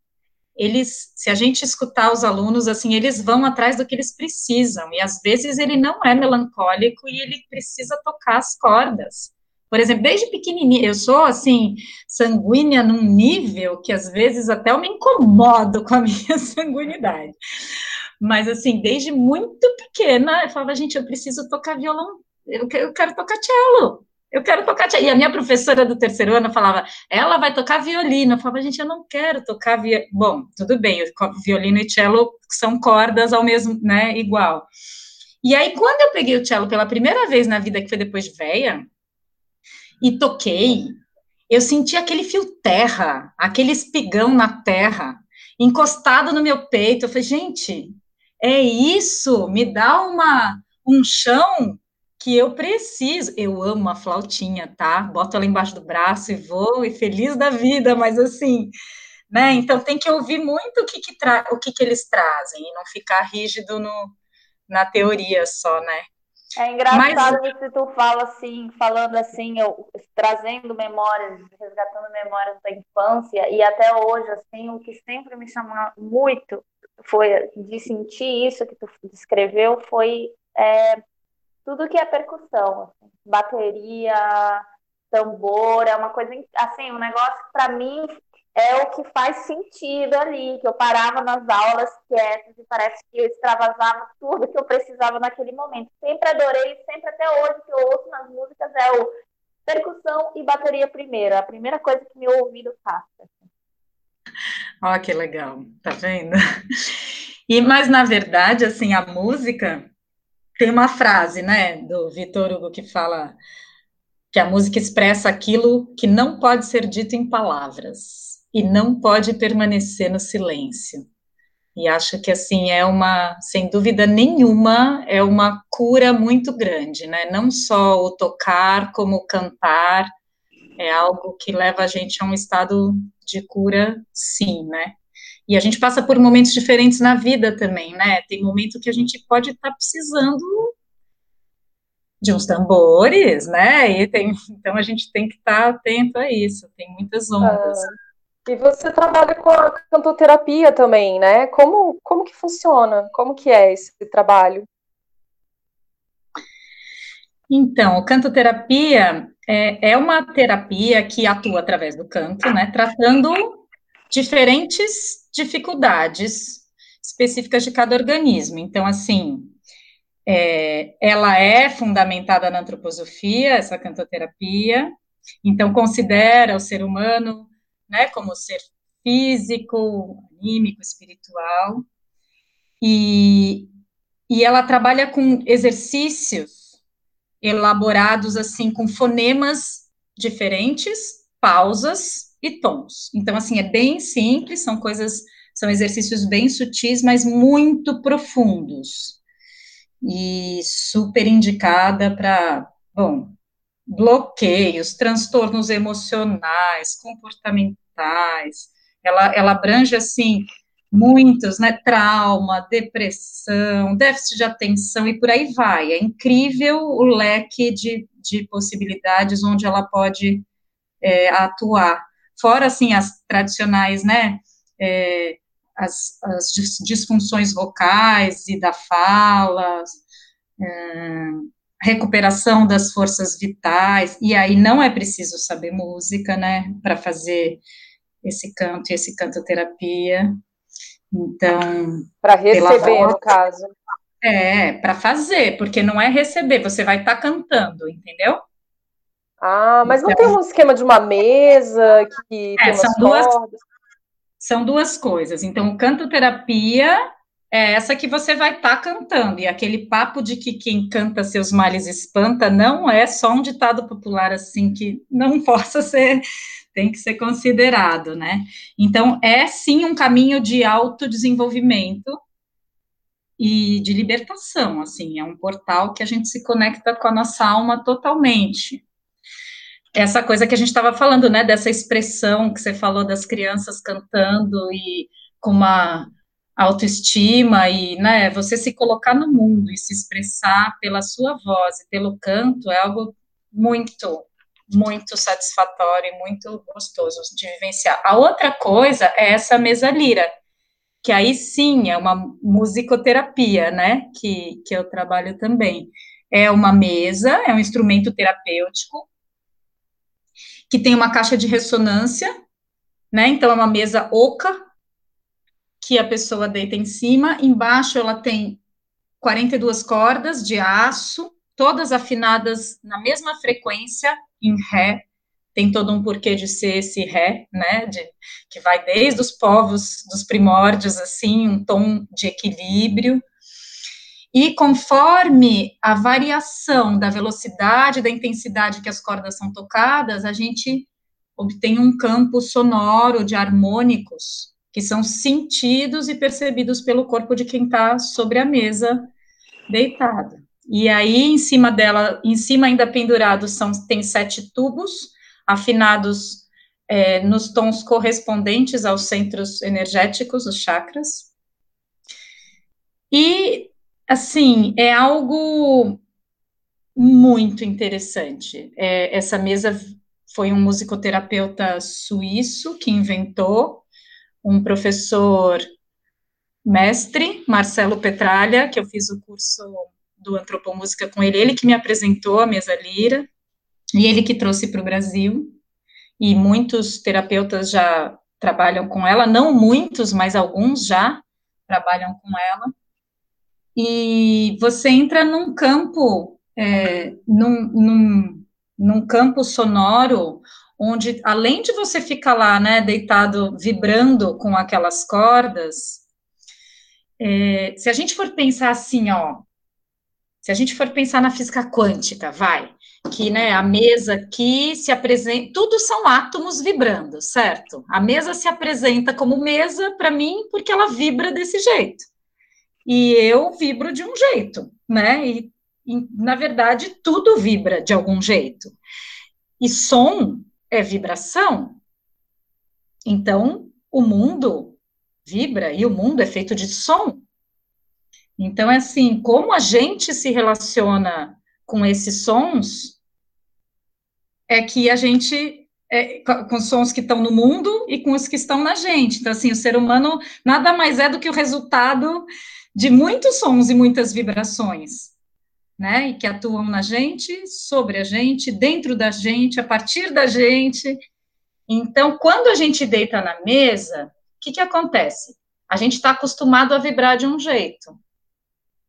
eles, se a gente escutar os alunos, assim, eles vão atrás do que eles precisam, e às vezes ele não é melancólico e ele precisa tocar as cordas. Por exemplo, desde pequenininha, eu sou, assim, sanguínea num nível que às vezes até eu me incomodo com a minha sanguinidade. Mas, assim, desde muito pequena, eu falava, gente, eu preciso tocar violão, eu quero, eu quero tocar cello, eu quero tocar. E a minha professora do terceiro ano falava, ela vai tocar violino. Eu falava, gente, eu não quero tocar violino. Bom, tudo bem, violino e cello são cordas ao mesmo, né, igual. E aí, quando eu peguei o cello pela primeira vez na vida, que foi depois de véia, e toquei, eu senti aquele fio terra, aquele espigão na terra, encostado no meu peito. Eu falei, gente, é isso, me dá uma, um chão que eu preciso. Eu amo a flautinha, tá? Boto ela embaixo do braço e vou, e feliz da vida, mas assim, né? Então tem que ouvir muito o que, que, tra o que, que eles trazem e não ficar rígido no, na teoria só, né? É engraçado Mas... que tu fala assim, falando assim, eu trazendo memórias, resgatando memórias da infância e até hoje, assim, o que sempre me chamou muito foi de sentir isso que tu descreveu foi é, tudo que é percussão, assim, bateria, tambor, é uma coisa assim, um negócio para mim é o que faz sentido ali, que eu parava nas aulas quietas e parece que eu extravasava tudo que eu precisava naquele momento. Sempre adorei, sempre até hoje que eu ouço nas músicas é o percussão e bateria primeiro, a primeira coisa que meu ouvido faz. Ó, oh, que legal, tá vendo? E mas na verdade, assim, a música tem uma frase, né, do Vitor Hugo que fala que a música expressa aquilo que não pode ser dito em palavras e não pode permanecer no silêncio. E acho que assim é uma, sem dúvida nenhuma, é uma cura muito grande, né? Não só o tocar, como o cantar, é algo que leva a gente a um estado de cura, sim, né? E a gente passa por momentos diferentes na vida também, né? Tem momento que a gente pode estar tá precisando de uns tambores, né? E tem, então a gente tem que estar tá atento a isso. Tem muitas ondas. Ah. E você trabalha com a cantoterapia também, né? Como, como que funciona? Como que é esse trabalho? Então, cantoterapia é, é uma terapia que atua através do canto, né? Tratando diferentes dificuldades específicas de cada organismo. Então, assim, é, ela é fundamentada na antroposofia, essa cantoterapia, então considera o ser humano né, como ser físico, anímico, espiritual, e, e ela trabalha com exercícios elaborados assim com fonemas diferentes, pausas e tons. Então assim é bem simples, são coisas, são exercícios bem sutis, mas muito profundos e super indicada para, bom, bloqueios, transtornos emocionais, comportamentais. Ela, ela abrange, assim, muitos, né? Trauma, depressão, déficit de atenção e por aí vai. É incrível o leque de, de possibilidades onde ela pode é, atuar. Fora, assim, as tradicionais, né? É, as, as disfunções vocais e da fala, é, recuperação das forças vitais, e aí não é preciso saber música, né, para fazer esse canto e esse cantoterapia. Então. Para receber, volta, no caso. É, para fazer, porque não é receber, você vai estar tá cantando, entendeu? Ah, mas então, não tem um esquema de uma mesa que é, são duas, são duas coisas. Então, cantoterapia é essa que você vai estar tá cantando. E aquele papo de que quem canta seus males espanta não é só um ditado popular assim que não possa ser, tem que ser considerado, né? Então, é sim um caminho de autodesenvolvimento e de libertação, assim, é um portal que a gente se conecta com a nossa alma totalmente. Essa coisa que a gente estava falando, né, dessa expressão que você falou das crianças cantando e com uma autoestima e, né, você se colocar no mundo e se expressar pela sua voz e pelo canto é algo muito, muito satisfatório e muito gostoso de vivenciar. A outra coisa é essa mesa lira, que aí sim é uma musicoterapia, né, que, que eu trabalho também. É uma mesa, é um instrumento terapêutico, que tem uma caixa de ressonância, né, então é uma mesa oca, que a pessoa deita em cima, embaixo ela tem 42 cordas de aço todas afinadas na mesma frequência, em Ré, tem todo um porquê de ser esse Ré, né, de, que vai desde os povos dos primórdios, assim, um tom de equilíbrio, e conforme a variação da velocidade, da intensidade que as cordas são tocadas, a gente obtém um campo sonoro de harmônicos que são sentidos e percebidos pelo corpo de quem está sobre a mesa deitado. E aí, em cima dela, em cima ainda pendurados, são, tem sete tubos, afinados é, nos tons correspondentes aos centros energéticos, os chakras. E assim, é algo muito interessante. É, essa mesa foi um musicoterapeuta suíço que inventou, um professor mestre, Marcelo Petralha, que eu fiz o curso do Antropomúsica com ele, ele que me apresentou a mesa lira, e ele que trouxe para o Brasil, e muitos terapeutas já trabalham com ela, não muitos, mas alguns já trabalham com ela, e você entra num campo, é, num, num, num campo sonoro, onde além de você ficar lá, né, deitado, vibrando com aquelas cordas, é, se a gente for pensar assim, ó, se a gente for pensar na física quântica, vai, que, né, a mesa aqui se apresenta, tudo são átomos vibrando, certo? A mesa se apresenta como mesa para mim porque ela vibra desse jeito e eu vibro de um jeito, né? E, e, na verdade, tudo vibra de algum jeito. E som é vibração. Então, o mundo vibra e o mundo é feito de som. Então, é assim, como a gente se relaciona com esses sons, é que a gente é, com os sons que estão no mundo e com os que estão na gente. Então, assim, o ser humano nada mais é do que o resultado de muitos sons e muitas vibrações, né? E que atuam na gente, sobre a gente, dentro da gente, a partir da gente. Então, quando a gente deita na mesa, o que, que acontece? A gente está acostumado a vibrar de um jeito.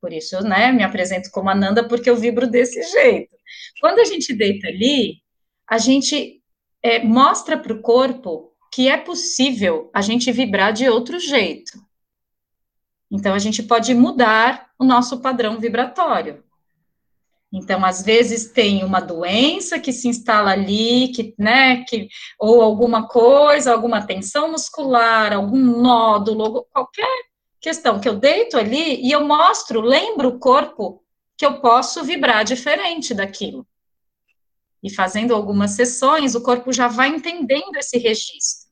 Por isso, né, me apresento como Ananda, porque eu vibro desse jeito. Quando a gente deita ali, a gente é, mostra para o corpo que é possível a gente vibrar de outro jeito. Então, a gente pode mudar o nosso padrão vibratório. Então, às vezes tem uma doença que se instala ali, que, né, que, ou alguma coisa, alguma tensão muscular, algum nódulo, qualquer questão que eu deito ali e eu mostro, lembro o corpo que eu posso vibrar diferente daquilo. E fazendo algumas sessões, o corpo já vai entendendo esse registro.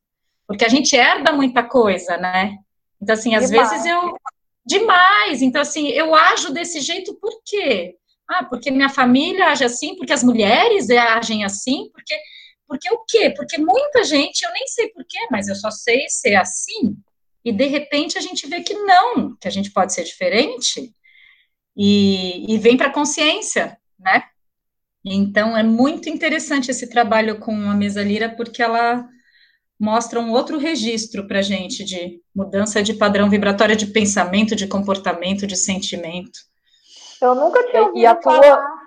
Porque a gente herda muita coisa, né? Então, assim, às demais. vezes eu. Demais! Então, assim, eu ajo desse jeito por quê? Ah, porque minha família age assim, porque as mulheres agem assim, porque. Porque o quê? Porque muita gente, eu nem sei por quê, mas eu só sei ser assim, e de repente a gente vê que não, que a gente pode ser diferente, e, e vem para a consciência, né? Então é muito interessante esse trabalho com a mesa lira, porque ela mostra um outro registro para a gente de mudança de padrão vibratório de pensamento, de comportamento, de sentimento. Eu nunca tinha ouvido a tua... falar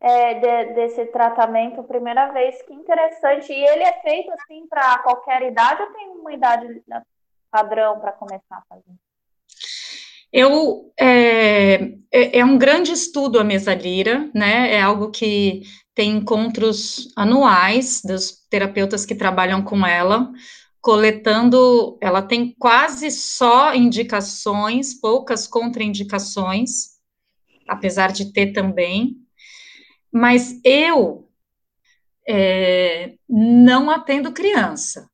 é, de, desse tratamento, primeira vez, que interessante. E ele é feito assim para qualquer idade ou tem uma idade padrão para começar a fazer? Eu, é, é, é, um grande estudo a mesa lira, né, é algo que tem encontros anuais dos terapeutas que trabalham com ela, coletando, ela tem quase só indicações, poucas contraindicações, apesar de ter também, mas eu é, não atendo criança.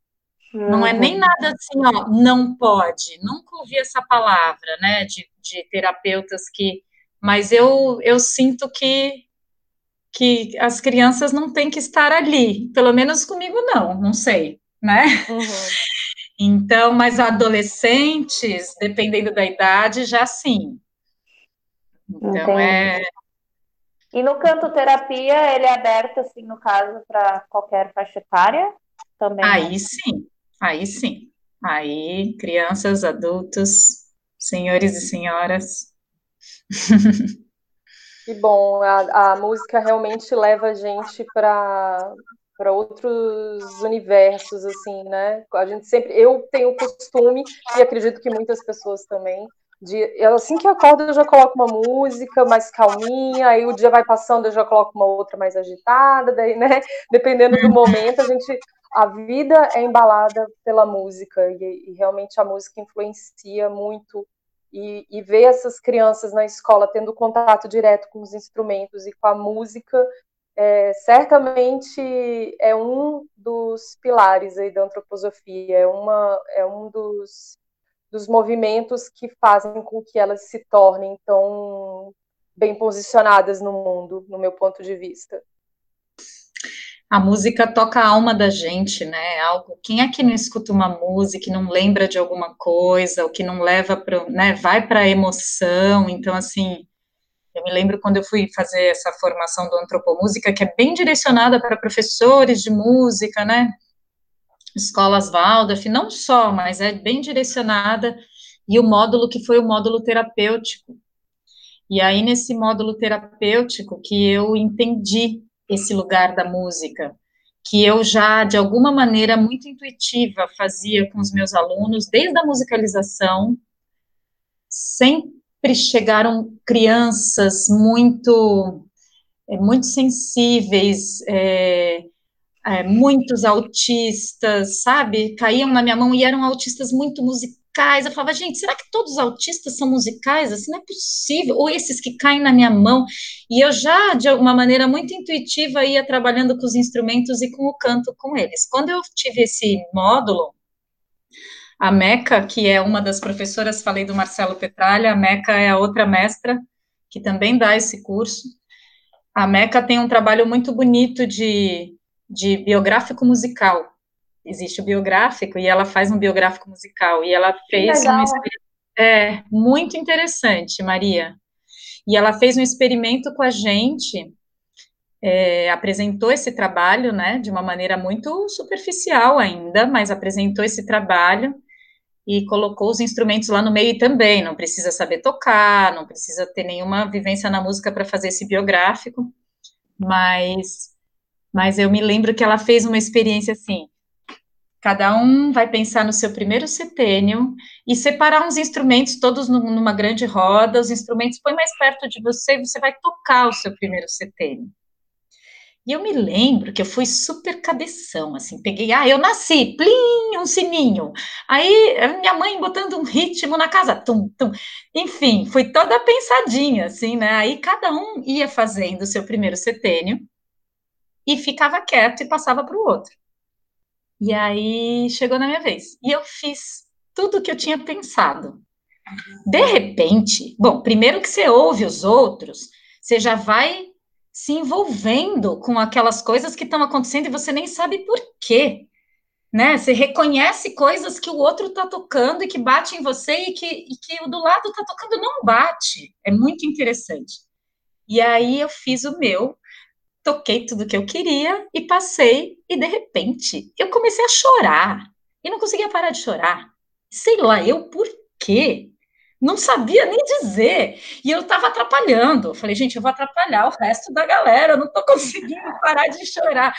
Uhum. Não é nem nada assim, ó, não pode. Nunca ouvi essa palavra, né, de, de terapeutas que. Mas eu, eu sinto que que as crianças não têm que estar ali, pelo menos comigo não, não sei, né? Uhum. Então, mas adolescentes, dependendo da idade, já sim. Então Entendi. é. E no canto terapia, ele é aberto, assim, no caso, para qualquer faixa etária também? Aí sim, aí sim. Aí, crianças, adultos, senhores e senhoras. Que bom, a, a música realmente leva a gente para para outros universos, assim, né? A gente sempre, eu tenho o costume e acredito que muitas pessoas também de, assim que eu acordo eu já coloco uma música mais calminha, aí o dia vai passando eu já coloco uma outra mais agitada, daí, né? Dependendo do momento, a gente a vida é embalada pela música e, e realmente a música influencia muito e, e, ver essas crianças na escola tendo contato direto com os instrumentos e com a música é, certamente é um dos pilares aí da antroposofia, é, uma, é um dos, dos movimentos que fazem com que elas se tornem tão bem posicionadas no mundo, no meu ponto de vista. A música toca a alma da gente, né? Algo. Quem é que não escuta uma música, que não lembra de alguma coisa, ou que não leva para, né? Vai para a emoção. Então, assim, eu me lembro quando eu fui fazer essa formação do Antropomúsica, que é bem direcionada para professores de música, né? Escolas Waldorf, não só, mas é bem direcionada, e o módulo que foi o módulo terapêutico. E aí, nesse módulo terapêutico, que eu entendi esse lugar da música, que eu já, de alguma maneira muito intuitiva, fazia com os meus alunos, desde a musicalização, sem sempre chegaram crianças muito, é, muito sensíveis, é, é, muitos autistas, sabe? Caíam na minha mão e eram autistas muito musicais. Eu falava, gente, será que todos os autistas são musicais? Assim, não é possível. Ou esses que caem na minha mão. E eu já, de uma maneira muito intuitiva, ia trabalhando com os instrumentos e com o canto com eles. Quando eu tive esse módulo, a Meca, que é uma das professoras, falei do Marcelo Petralha, a Meca é a outra mestra que também dá esse curso. A Meca tem um trabalho muito bonito de, de biográfico musical. Existe o biográfico e ela faz um biográfico musical. E ela fez um é muito interessante, Maria. E ela fez um experimento com a gente, é, apresentou esse trabalho, né, de uma maneira muito superficial ainda, mas apresentou esse trabalho e colocou os instrumentos lá no meio também, não precisa saber tocar, não precisa ter nenhuma vivência na música para fazer esse biográfico, mas mas eu me lembro que ela fez uma experiência assim, cada um vai pensar no seu primeiro setênio e separar uns instrumentos todos numa grande roda, os instrumentos põe mais perto de você e você vai tocar o seu primeiro setênio. E eu me lembro que eu fui super cabeção, assim, peguei, ah, eu nasci, plim, um sininho. Aí minha mãe botando um ritmo na casa, tum, tum. Enfim, fui toda pensadinha, assim, né? Aí cada um ia fazendo o seu primeiro setênio e ficava quieto e passava para o outro. E aí chegou na minha vez. E eu fiz tudo o que eu tinha pensado. De repente, bom, primeiro que você ouve os outros, você já vai se envolvendo com aquelas coisas que estão acontecendo e você nem sabe por quê. Né? Você reconhece coisas que o outro está tocando e que bate em você e que, e que o do lado está tocando não bate. É muito interessante. E aí eu fiz o meu, toquei tudo que eu queria e passei, e de repente eu comecei a chorar. E não conseguia parar de chorar. Sei lá, eu por quê? não sabia nem dizer. E eu estava atrapalhando. Eu falei, gente, eu vou atrapalhar o resto da galera, eu não estou conseguindo parar de chorar.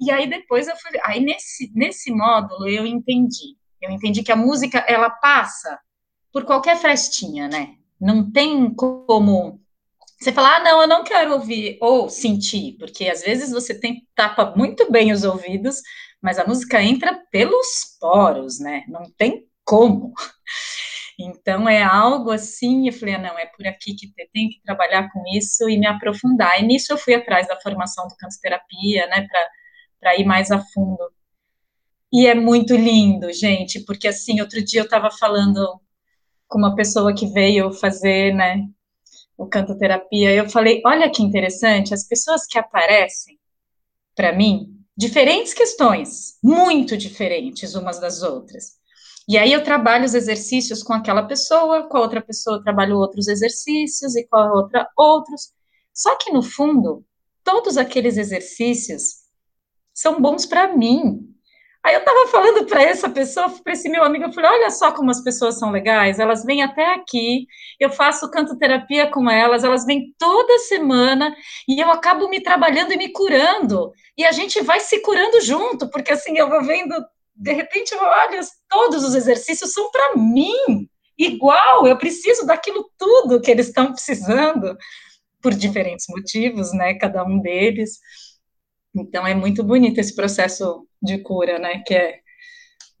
E aí depois eu falei, aí nesse, nesse módulo eu entendi. Eu entendi que a música, ela passa por qualquer frestinha, né? Não tem como você falar, ah, não, eu não quero ouvir ou sentir, porque às vezes você tem tapa muito bem os ouvidos, mas a música entra pelos poros, né? Não tem como. Então é algo assim, eu falei, ah, não, é por aqui que tem que trabalhar com isso e me aprofundar. E nisso eu fui atrás da formação do canto terapia, né, para ir mais a fundo. E é muito lindo, gente, porque assim, outro dia eu estava falando com uma pessoa que veio fazer, né, o canto terapia, eu falei, olha que interessante, as pessoas que aparecem para mim, diferentes questões, muito diferentes umas das outras. E aí eu trabalho os exercícios com aquela pessoa, com a outra pessoa eu trabalho outros exercícios e com a outra outros. Só que no fundo, todos aqueles exercícios são bons para mim. Aí eu estava falando para essa pessoa, para esse meu amigo, eu falei, olha só como as pessoas são legais, elas vêm até aqui, eu faço canto terapia com elas, elas vêm toda semana e eu acabo me trabalhando e me curando, e a gente vai se curando junto, porque assim, eu vou vendo, de repente, olha, todos os exercícios são para mim, igual, eu preciso daquilo tudo que eles estão precisando, por diferentes motivos, né, cada um deles, então é muito bonito esse processo de cura, né? Que é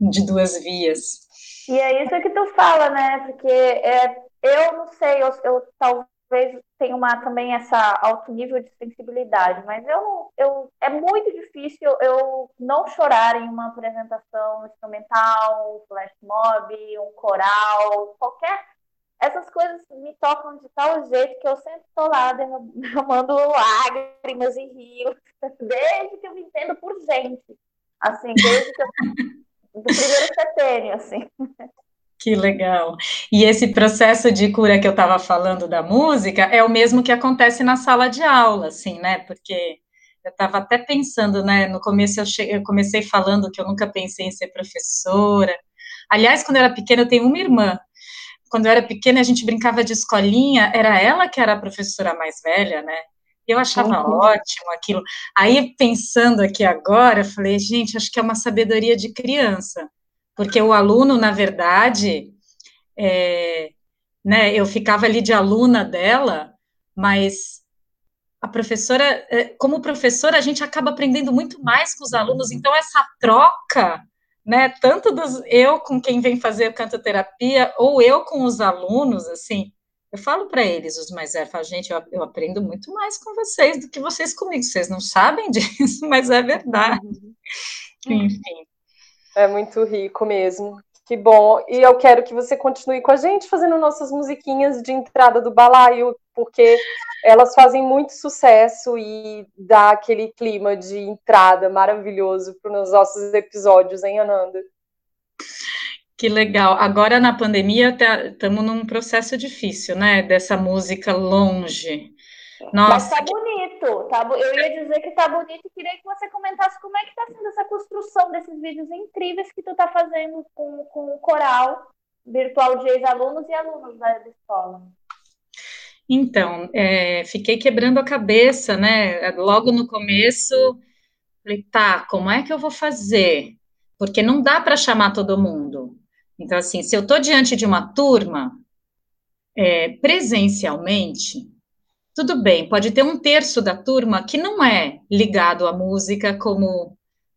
de duas vias. E é isso que tu fala, né? Porque é, eu não sei, eu, eu talvez tenha uma, também essa alto nível de sensibilidade, mas eu, eu é muito difícil eu não chorar em uma apresentação instrumental, um flash mob, um coral, qualquer essas coisas me tocam de tal jeito que eu sempre estou lá derramando lágrimas e rios, desde que eu me entendo por gente. Assim, desde que eu, do primeiro setênio, assim. Que legal. E esse processo de cura que eu estava falando da música é o mesmo que acontece na sala de aula, assim, né? Porque eu estava até pensando, né? No começo eu, eu comecei falando que eu nunca pensei em ser professora. Aliás, quando eu era pequena, eu tenho uma irmã quando eu era pequena, a gente brincava de escolinha, era ela que era a professora mais velha, né? Eu achava uhum. ótimo aquilo. Aí, pensando aqui agora, falei, gente, acho que é uma sabedoria de criança, porque o aluno, na verdade, é, né, eu ficava ali de aluna dela, mas a professora, é, como professora, a gente acaba aprendendo muito mais com os alunos, então essa troca né? Tanto dos eu com quem vem fazer cantoterapia ou eu com os alunos, assim, eu falo para eles, os mais velhos, falo, gente, eu, eu, aprendo muito mais com vocês do que vocês comigo. Vocês não sabem disso, mas é verdade. Uhum. Enfim. É muito rico mesmo. Que bom. E eu quero que você continue com a gente fazendo nossas musiquinhas de entrada do balaio, porque elas fazem muito sucesso e dá aquele clima de entrada maravilhoso para os nossos episódios, hein, Ananda? Que legal. Agora, na pandemia, estamos num processo difícil, né? Dessa música longe. Nossa, Mas tá bonito, tá, eu ia dizer que tá bonito e queria que você comentasse como é que tá sendo essa construção desses vídeos incríveis que tu tá fazendo com, com o coral virtual de ex-alunos e alunos da escola. Então, é, fiquei quebrando a cabeça, né? Logo no começo, falei, tá, como é que eu vou fazer? Porque não dá para chamar todo mundo. Então, assim, se eu estou diante de uma turma, é, presencialmente, tudo bem, pode ter um terço da turma que não é ligado à música como,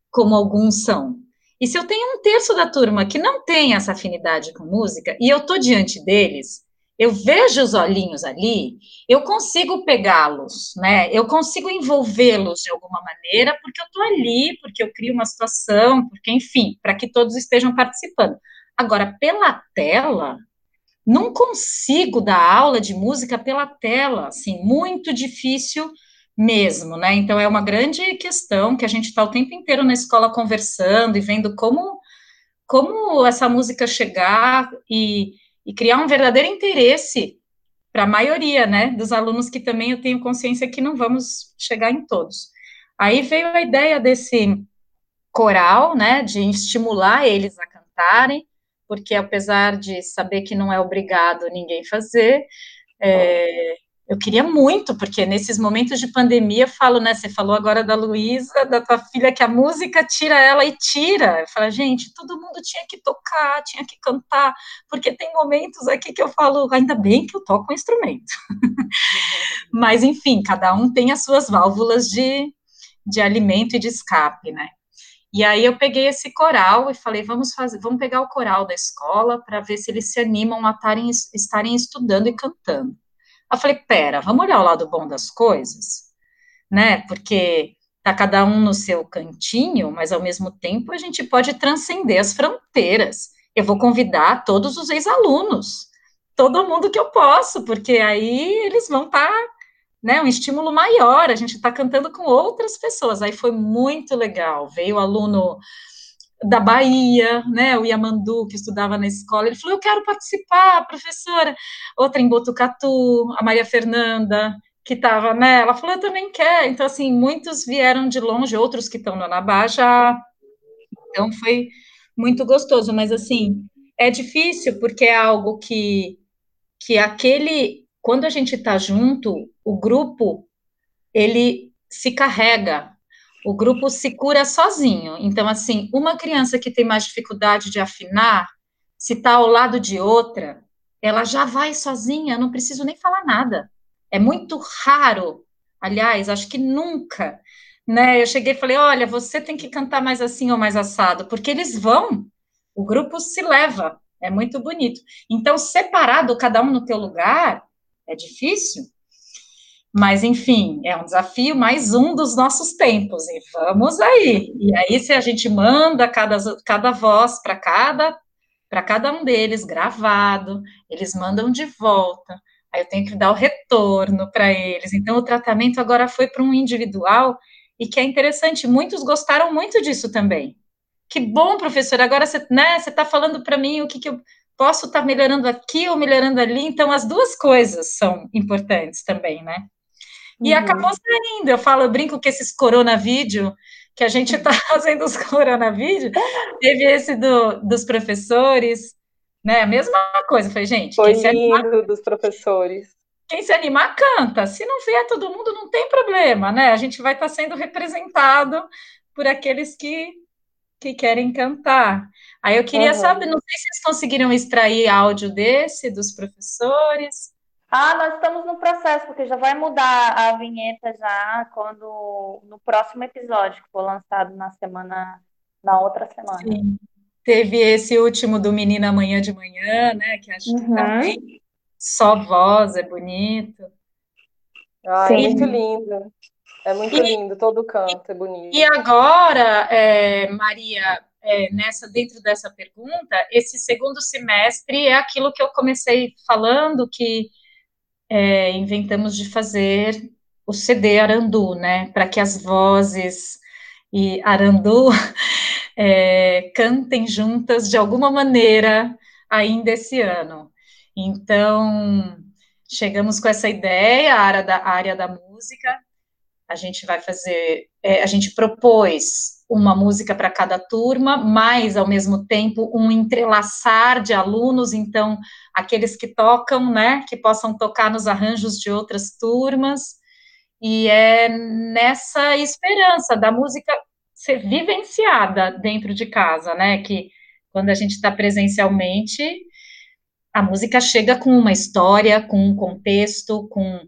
como alguns são. E se eu tenho um terço da turma que não tem essa afinidade com música, e eu estou diante deles, eu vejo os olhinhos ali, eu consigo pegá-los, né? Eu consigo envolvê-los de alguma maneira, porque eu estou ali, porque eu crio uma situação, porque, enfim, para que todos estejam participando. Agora, pela tela, não consigo dar aula de música pela tela, assim, muito difícil mesmo, né? Então é uma grande questão que a gente está o tempo inteiro na escola conversando e vendo como como essa música chegar e, e criar um verdadeiro interesse para a maioria, né, dos alunos que também eu tenho consciência que não vamos chegar em todos. Aí veio a ideia desse coral, né, de estimular eles a cantarem, porque apesar de saber que não é obrigado ninguém fazer, é, eu queria muito, porque nesses momentos de pandemia, eu falo, né, você falou agora da Luísa, da tua filha, que a música tira ela e tira, eu falo, gente, todo mundo tinha que tocar, tinha que cantar, porque tem momentos aqui que eu falo, ainda bem que eu toco um instrumento, mas enfim, cada um tem as suas válvulas de, de alimento e de escape, né, e aí eu peguei esse coral e falei, vamos fazer, vamos pegar o coral da escola para ver se eles se animam a tarem, estarem estudando e cantando. Eu falei, pera, vamos olhar o lado bom das coisas, né? Porque tá cada um no seu cantinho, mas ao mesmo tempo a gente pode transcender as fronteiras. Eu vou convidar todos os ex-alunos, todo mundo que eu posso, porque aí eles vão estar tá né, um estímulo maior, a gente está cantando com outras pessoas, aí foi muito legal, veio o aluno da Bahia, né, o Yamandu, que estudava na escola, ele falou, eu quero participar, professora, outra em Botucatu, a Maria Fernanda, que estava, né, ela falou, eu também quero, então, assim, muitos vieram de longe, outros que estão no Anabá já. Então foi muito gostoso, mas assim, é difícil porque é algo que que aquele quando a gente está junto, o grupo ele se carrega, o grupo se cura sozinho. Então, assim, uma criança que tem mais dificuldade de afinar, se está ao lado de outra, ela já vai sozinha, não preciso nem falar nada. É muito raro, aliás, acho que nunca, né? Eu cheguei e falei: olha, você tem que cantar mais assim ou mais assado, porque eles vão, o grupo se leva, é muito bonito. Então, separado, cada um no teu lugar, é difícil, mas enfim, é um desafio mais um dos nossos tempos, e vamos aí. E aí, se a gente manda cada, cada voz para cada para cada um deles gravado, eles mandam de volta. Aí eu tenho que dar o retorno para eles. Então o tratamento agora foi para um individual e que é interessante, muitos gostaram muito disso também. Que bom, professor, agora você né, está falando para mim o que, que eu posso estar tá melhorando aqui ou melhorando ali, então as duas coisas são importantes também, né? E uhum. acabou saindo, eu falo, eu brinco que esses coronavídeo que a gente está fazendo os coronavídeos, teve esse do, dos professores, né? A mesma coisa, foi gente. Foi lindo animar, dos professores. Quem se animar, canta. Se não vier todo mundo, não tem problema, né? A gente vai estar tá sendo representado por aqueles que, que querem cantar. Aí eu queria uhum. saber, não sei se vocês conseguiram extrair áudio desse, dos professores. Ah, nós estamos no processo, porque já vai mudar a vinheta já quando no próximo episódio, que for lançado na semana, na outra semana. Sim. Teve esse último do Menina Amanhã de Manhã, né? Que acho uhum. que também só voz, é bonito. Ah, é muito lindo. É muito e, lindo, todo o canto é bonito. E agora, é, Maria, é, nessa dentro dessa pergunta, esse segundo semestre é aquilo que eu comecei falando, que é, inventamos de fazer o CD Arandu, né, para que as vozes e Arandu é, cantem juntas de alguma maneira ainda esse ano. Então, chegamos com essa ideia, a área da, a área da música, a gente vai fazer, é, a gente propôs uma música para cada turma, mas ao mesmo tempo um entrelaçar de alunos, então aqueles que tocam, né, que possam tocar nos arranjos de outras turmas, e é nessa esperança da música ser vivenciada dentro de casa, né, que quando a gente está presencialmente, a música chega com uma história, com um contexto, com,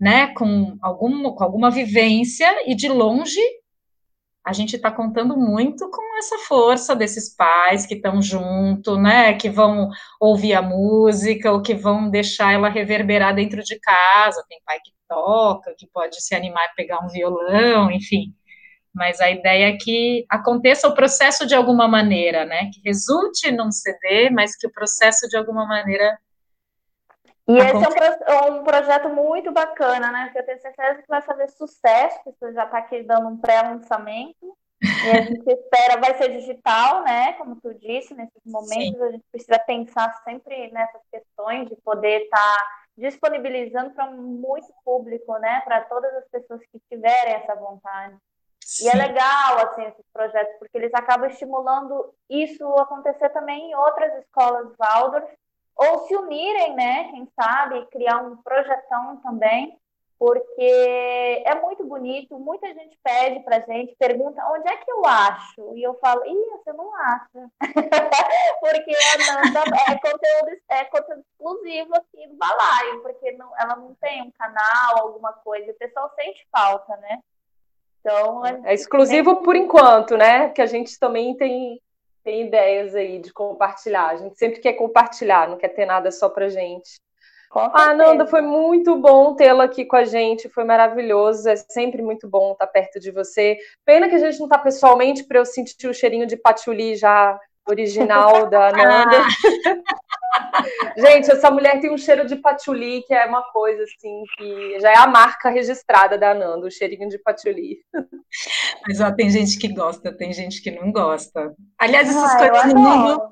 né, com, algum, com alguma vivência, e de longe a gente está contando muito com essa força desses pais que estão junto, né, que vão ouvir a música ou que vão deixar ela reverberar dentro de casa. Tem pai que toca, que pode se animar a pegar um violão, enfim. Mas a ideia é que aconteça o processo de alguma maneira, né, que resulte num CD, mas que o processo de alguma maneira e esse é um, um, projeto muito bacana, né? Porque eu tenho certeza que vai fazer sucesso, você já está aqui dando um pré-lançamento. E a gente espera, vai ser digital, né? Como tu disse, nesses momentos Sim. a gente precisa pensar sempre nessas questões de poder estar tá disponibilizando para muito público, né? Para todas as pessoas que tiverem essa vontade. Sim. E é legal, assim, esses projetos, porque eles acabam estimulando isso acontecer também em outras escolas Waldorf, ou se unirem, né? Quem sabe, criar um projetão também, porque é muito bonito. Muita gente pede pra gente, pergunta onde é que eu acho? E eu falo, ih, você não acha. porque a Nanda é conteúdo, é conteúdo exclusivo aqui do balaio, porque não, ela não tem um canal, alguma coisa. O pessoal sente falta, né? Então, é exclusivo tem... por enquanto, né? Que a gente também tem tem ideias aí de compartilhar. A gente sempre quer compartilhar, não quer ter nada só pra gente. Ah, Nanda, foi muito bom tê-la aqui com a gente, foi maravilhoso, é sempre muito bom estar perto de você. Pena que a gente não está pessoalmente para eu sentir o cheirinho de patchouli já original da Nanda. Gente, essa mulher tem um cheiro de patchouli, que é uma coisa assim, que já é a marca registrada da Nanda, o cheirinho de patchouli. Mas ó, tem gente que gosta, tem gente que não gosta. Aliás, essas ah, coisas no mundo,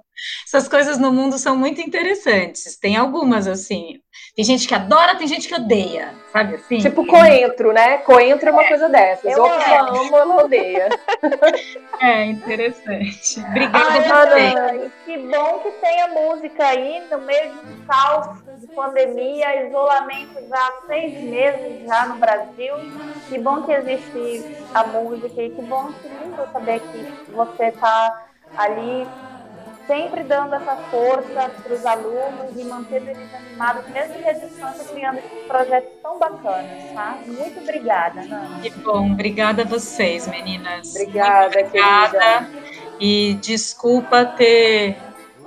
Essas coisas no mundo são muito interessantes. Tem algumas, assim. Tem gente que adora, tem gente que odeia, sabe assim? Tipo coentro, né? Coentro é uma coisa dessas. Eu Ou a pessoa ama ou ela odeia. É, interessante. Obrigada Ai, que bom que tem a música aí no meio de um caos de pandemia, isolamento já há seis meses já no Brasil. Que bom que existe a música e que bom que lindo saber que você está ali sempre dando essa força para os alunos e mantendo eles animados, mesmo que a distância, criando esses projetos tão bacanas, tá? Muito obrigada, Nana. Que bom, obrigada a vocês, meninas. Obrigada, Muito obrigada. querida. E desculpa ter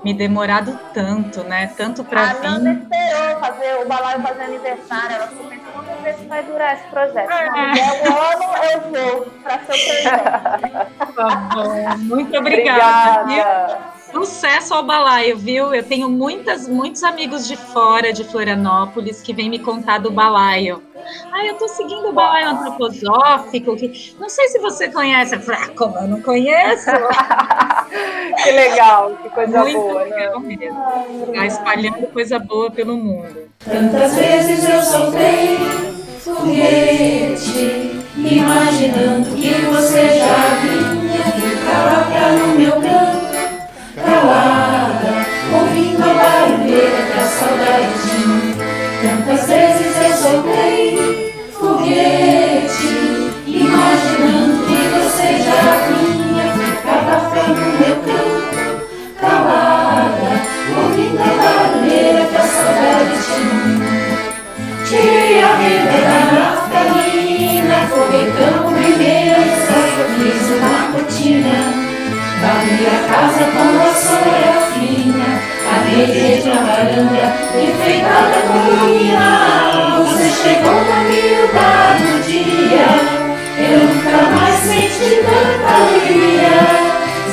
me demorado tanto, né? Tanto para A Nana vir. esperou fazer o balaio fazer aniversário, ela ficou pensando, vamos ver se vai durar esse projeto. É. Quando der o ano, eu vou para seu presente. Tá bom. Muito obrigada. Obrigada. Sucesso ao balaio, viu? Eu tenho muitas, muitos amigos de fora de Florianópolis que vêm me contar do balaio. Ah, eu tô seguindo o balaio antroposófico, que não sei se você conhece. Eu falei, ah, como eu não conheço? Que legal, que coisa Muito boa, legal né? mesmo. Tá espalhando coisa boa pelo mundo. Tantas vezes eu soltei foguete, imaginando que você já vinha ficava pra no meu canto, calada, ouvindo a barulheira que a saudade tinha. Tantas vezes eu soltei foguete, imaginando que você já vinha ficava pra no meu canto, calada, ouvindo a barulheira que a saudade tinha. Tirei a renda da naftalina, foguetão brilhando, fiz uma cortina. A casa com vassoura fina, a na varanda, enfeitada com lumina. Você chegou na humildade do dia, eu nunca mais senti tanta alegria.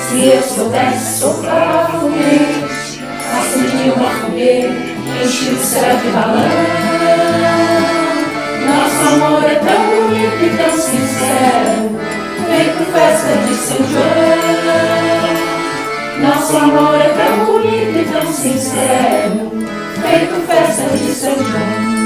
Se eu soubesse soprar foguete, acendi uma fogueira, enchi o céu de balão. Nosso amor é tão bonito e tão sincero, feito festa de São João. Nosso amor é tão bonito e tão sincero, feito festa de São João.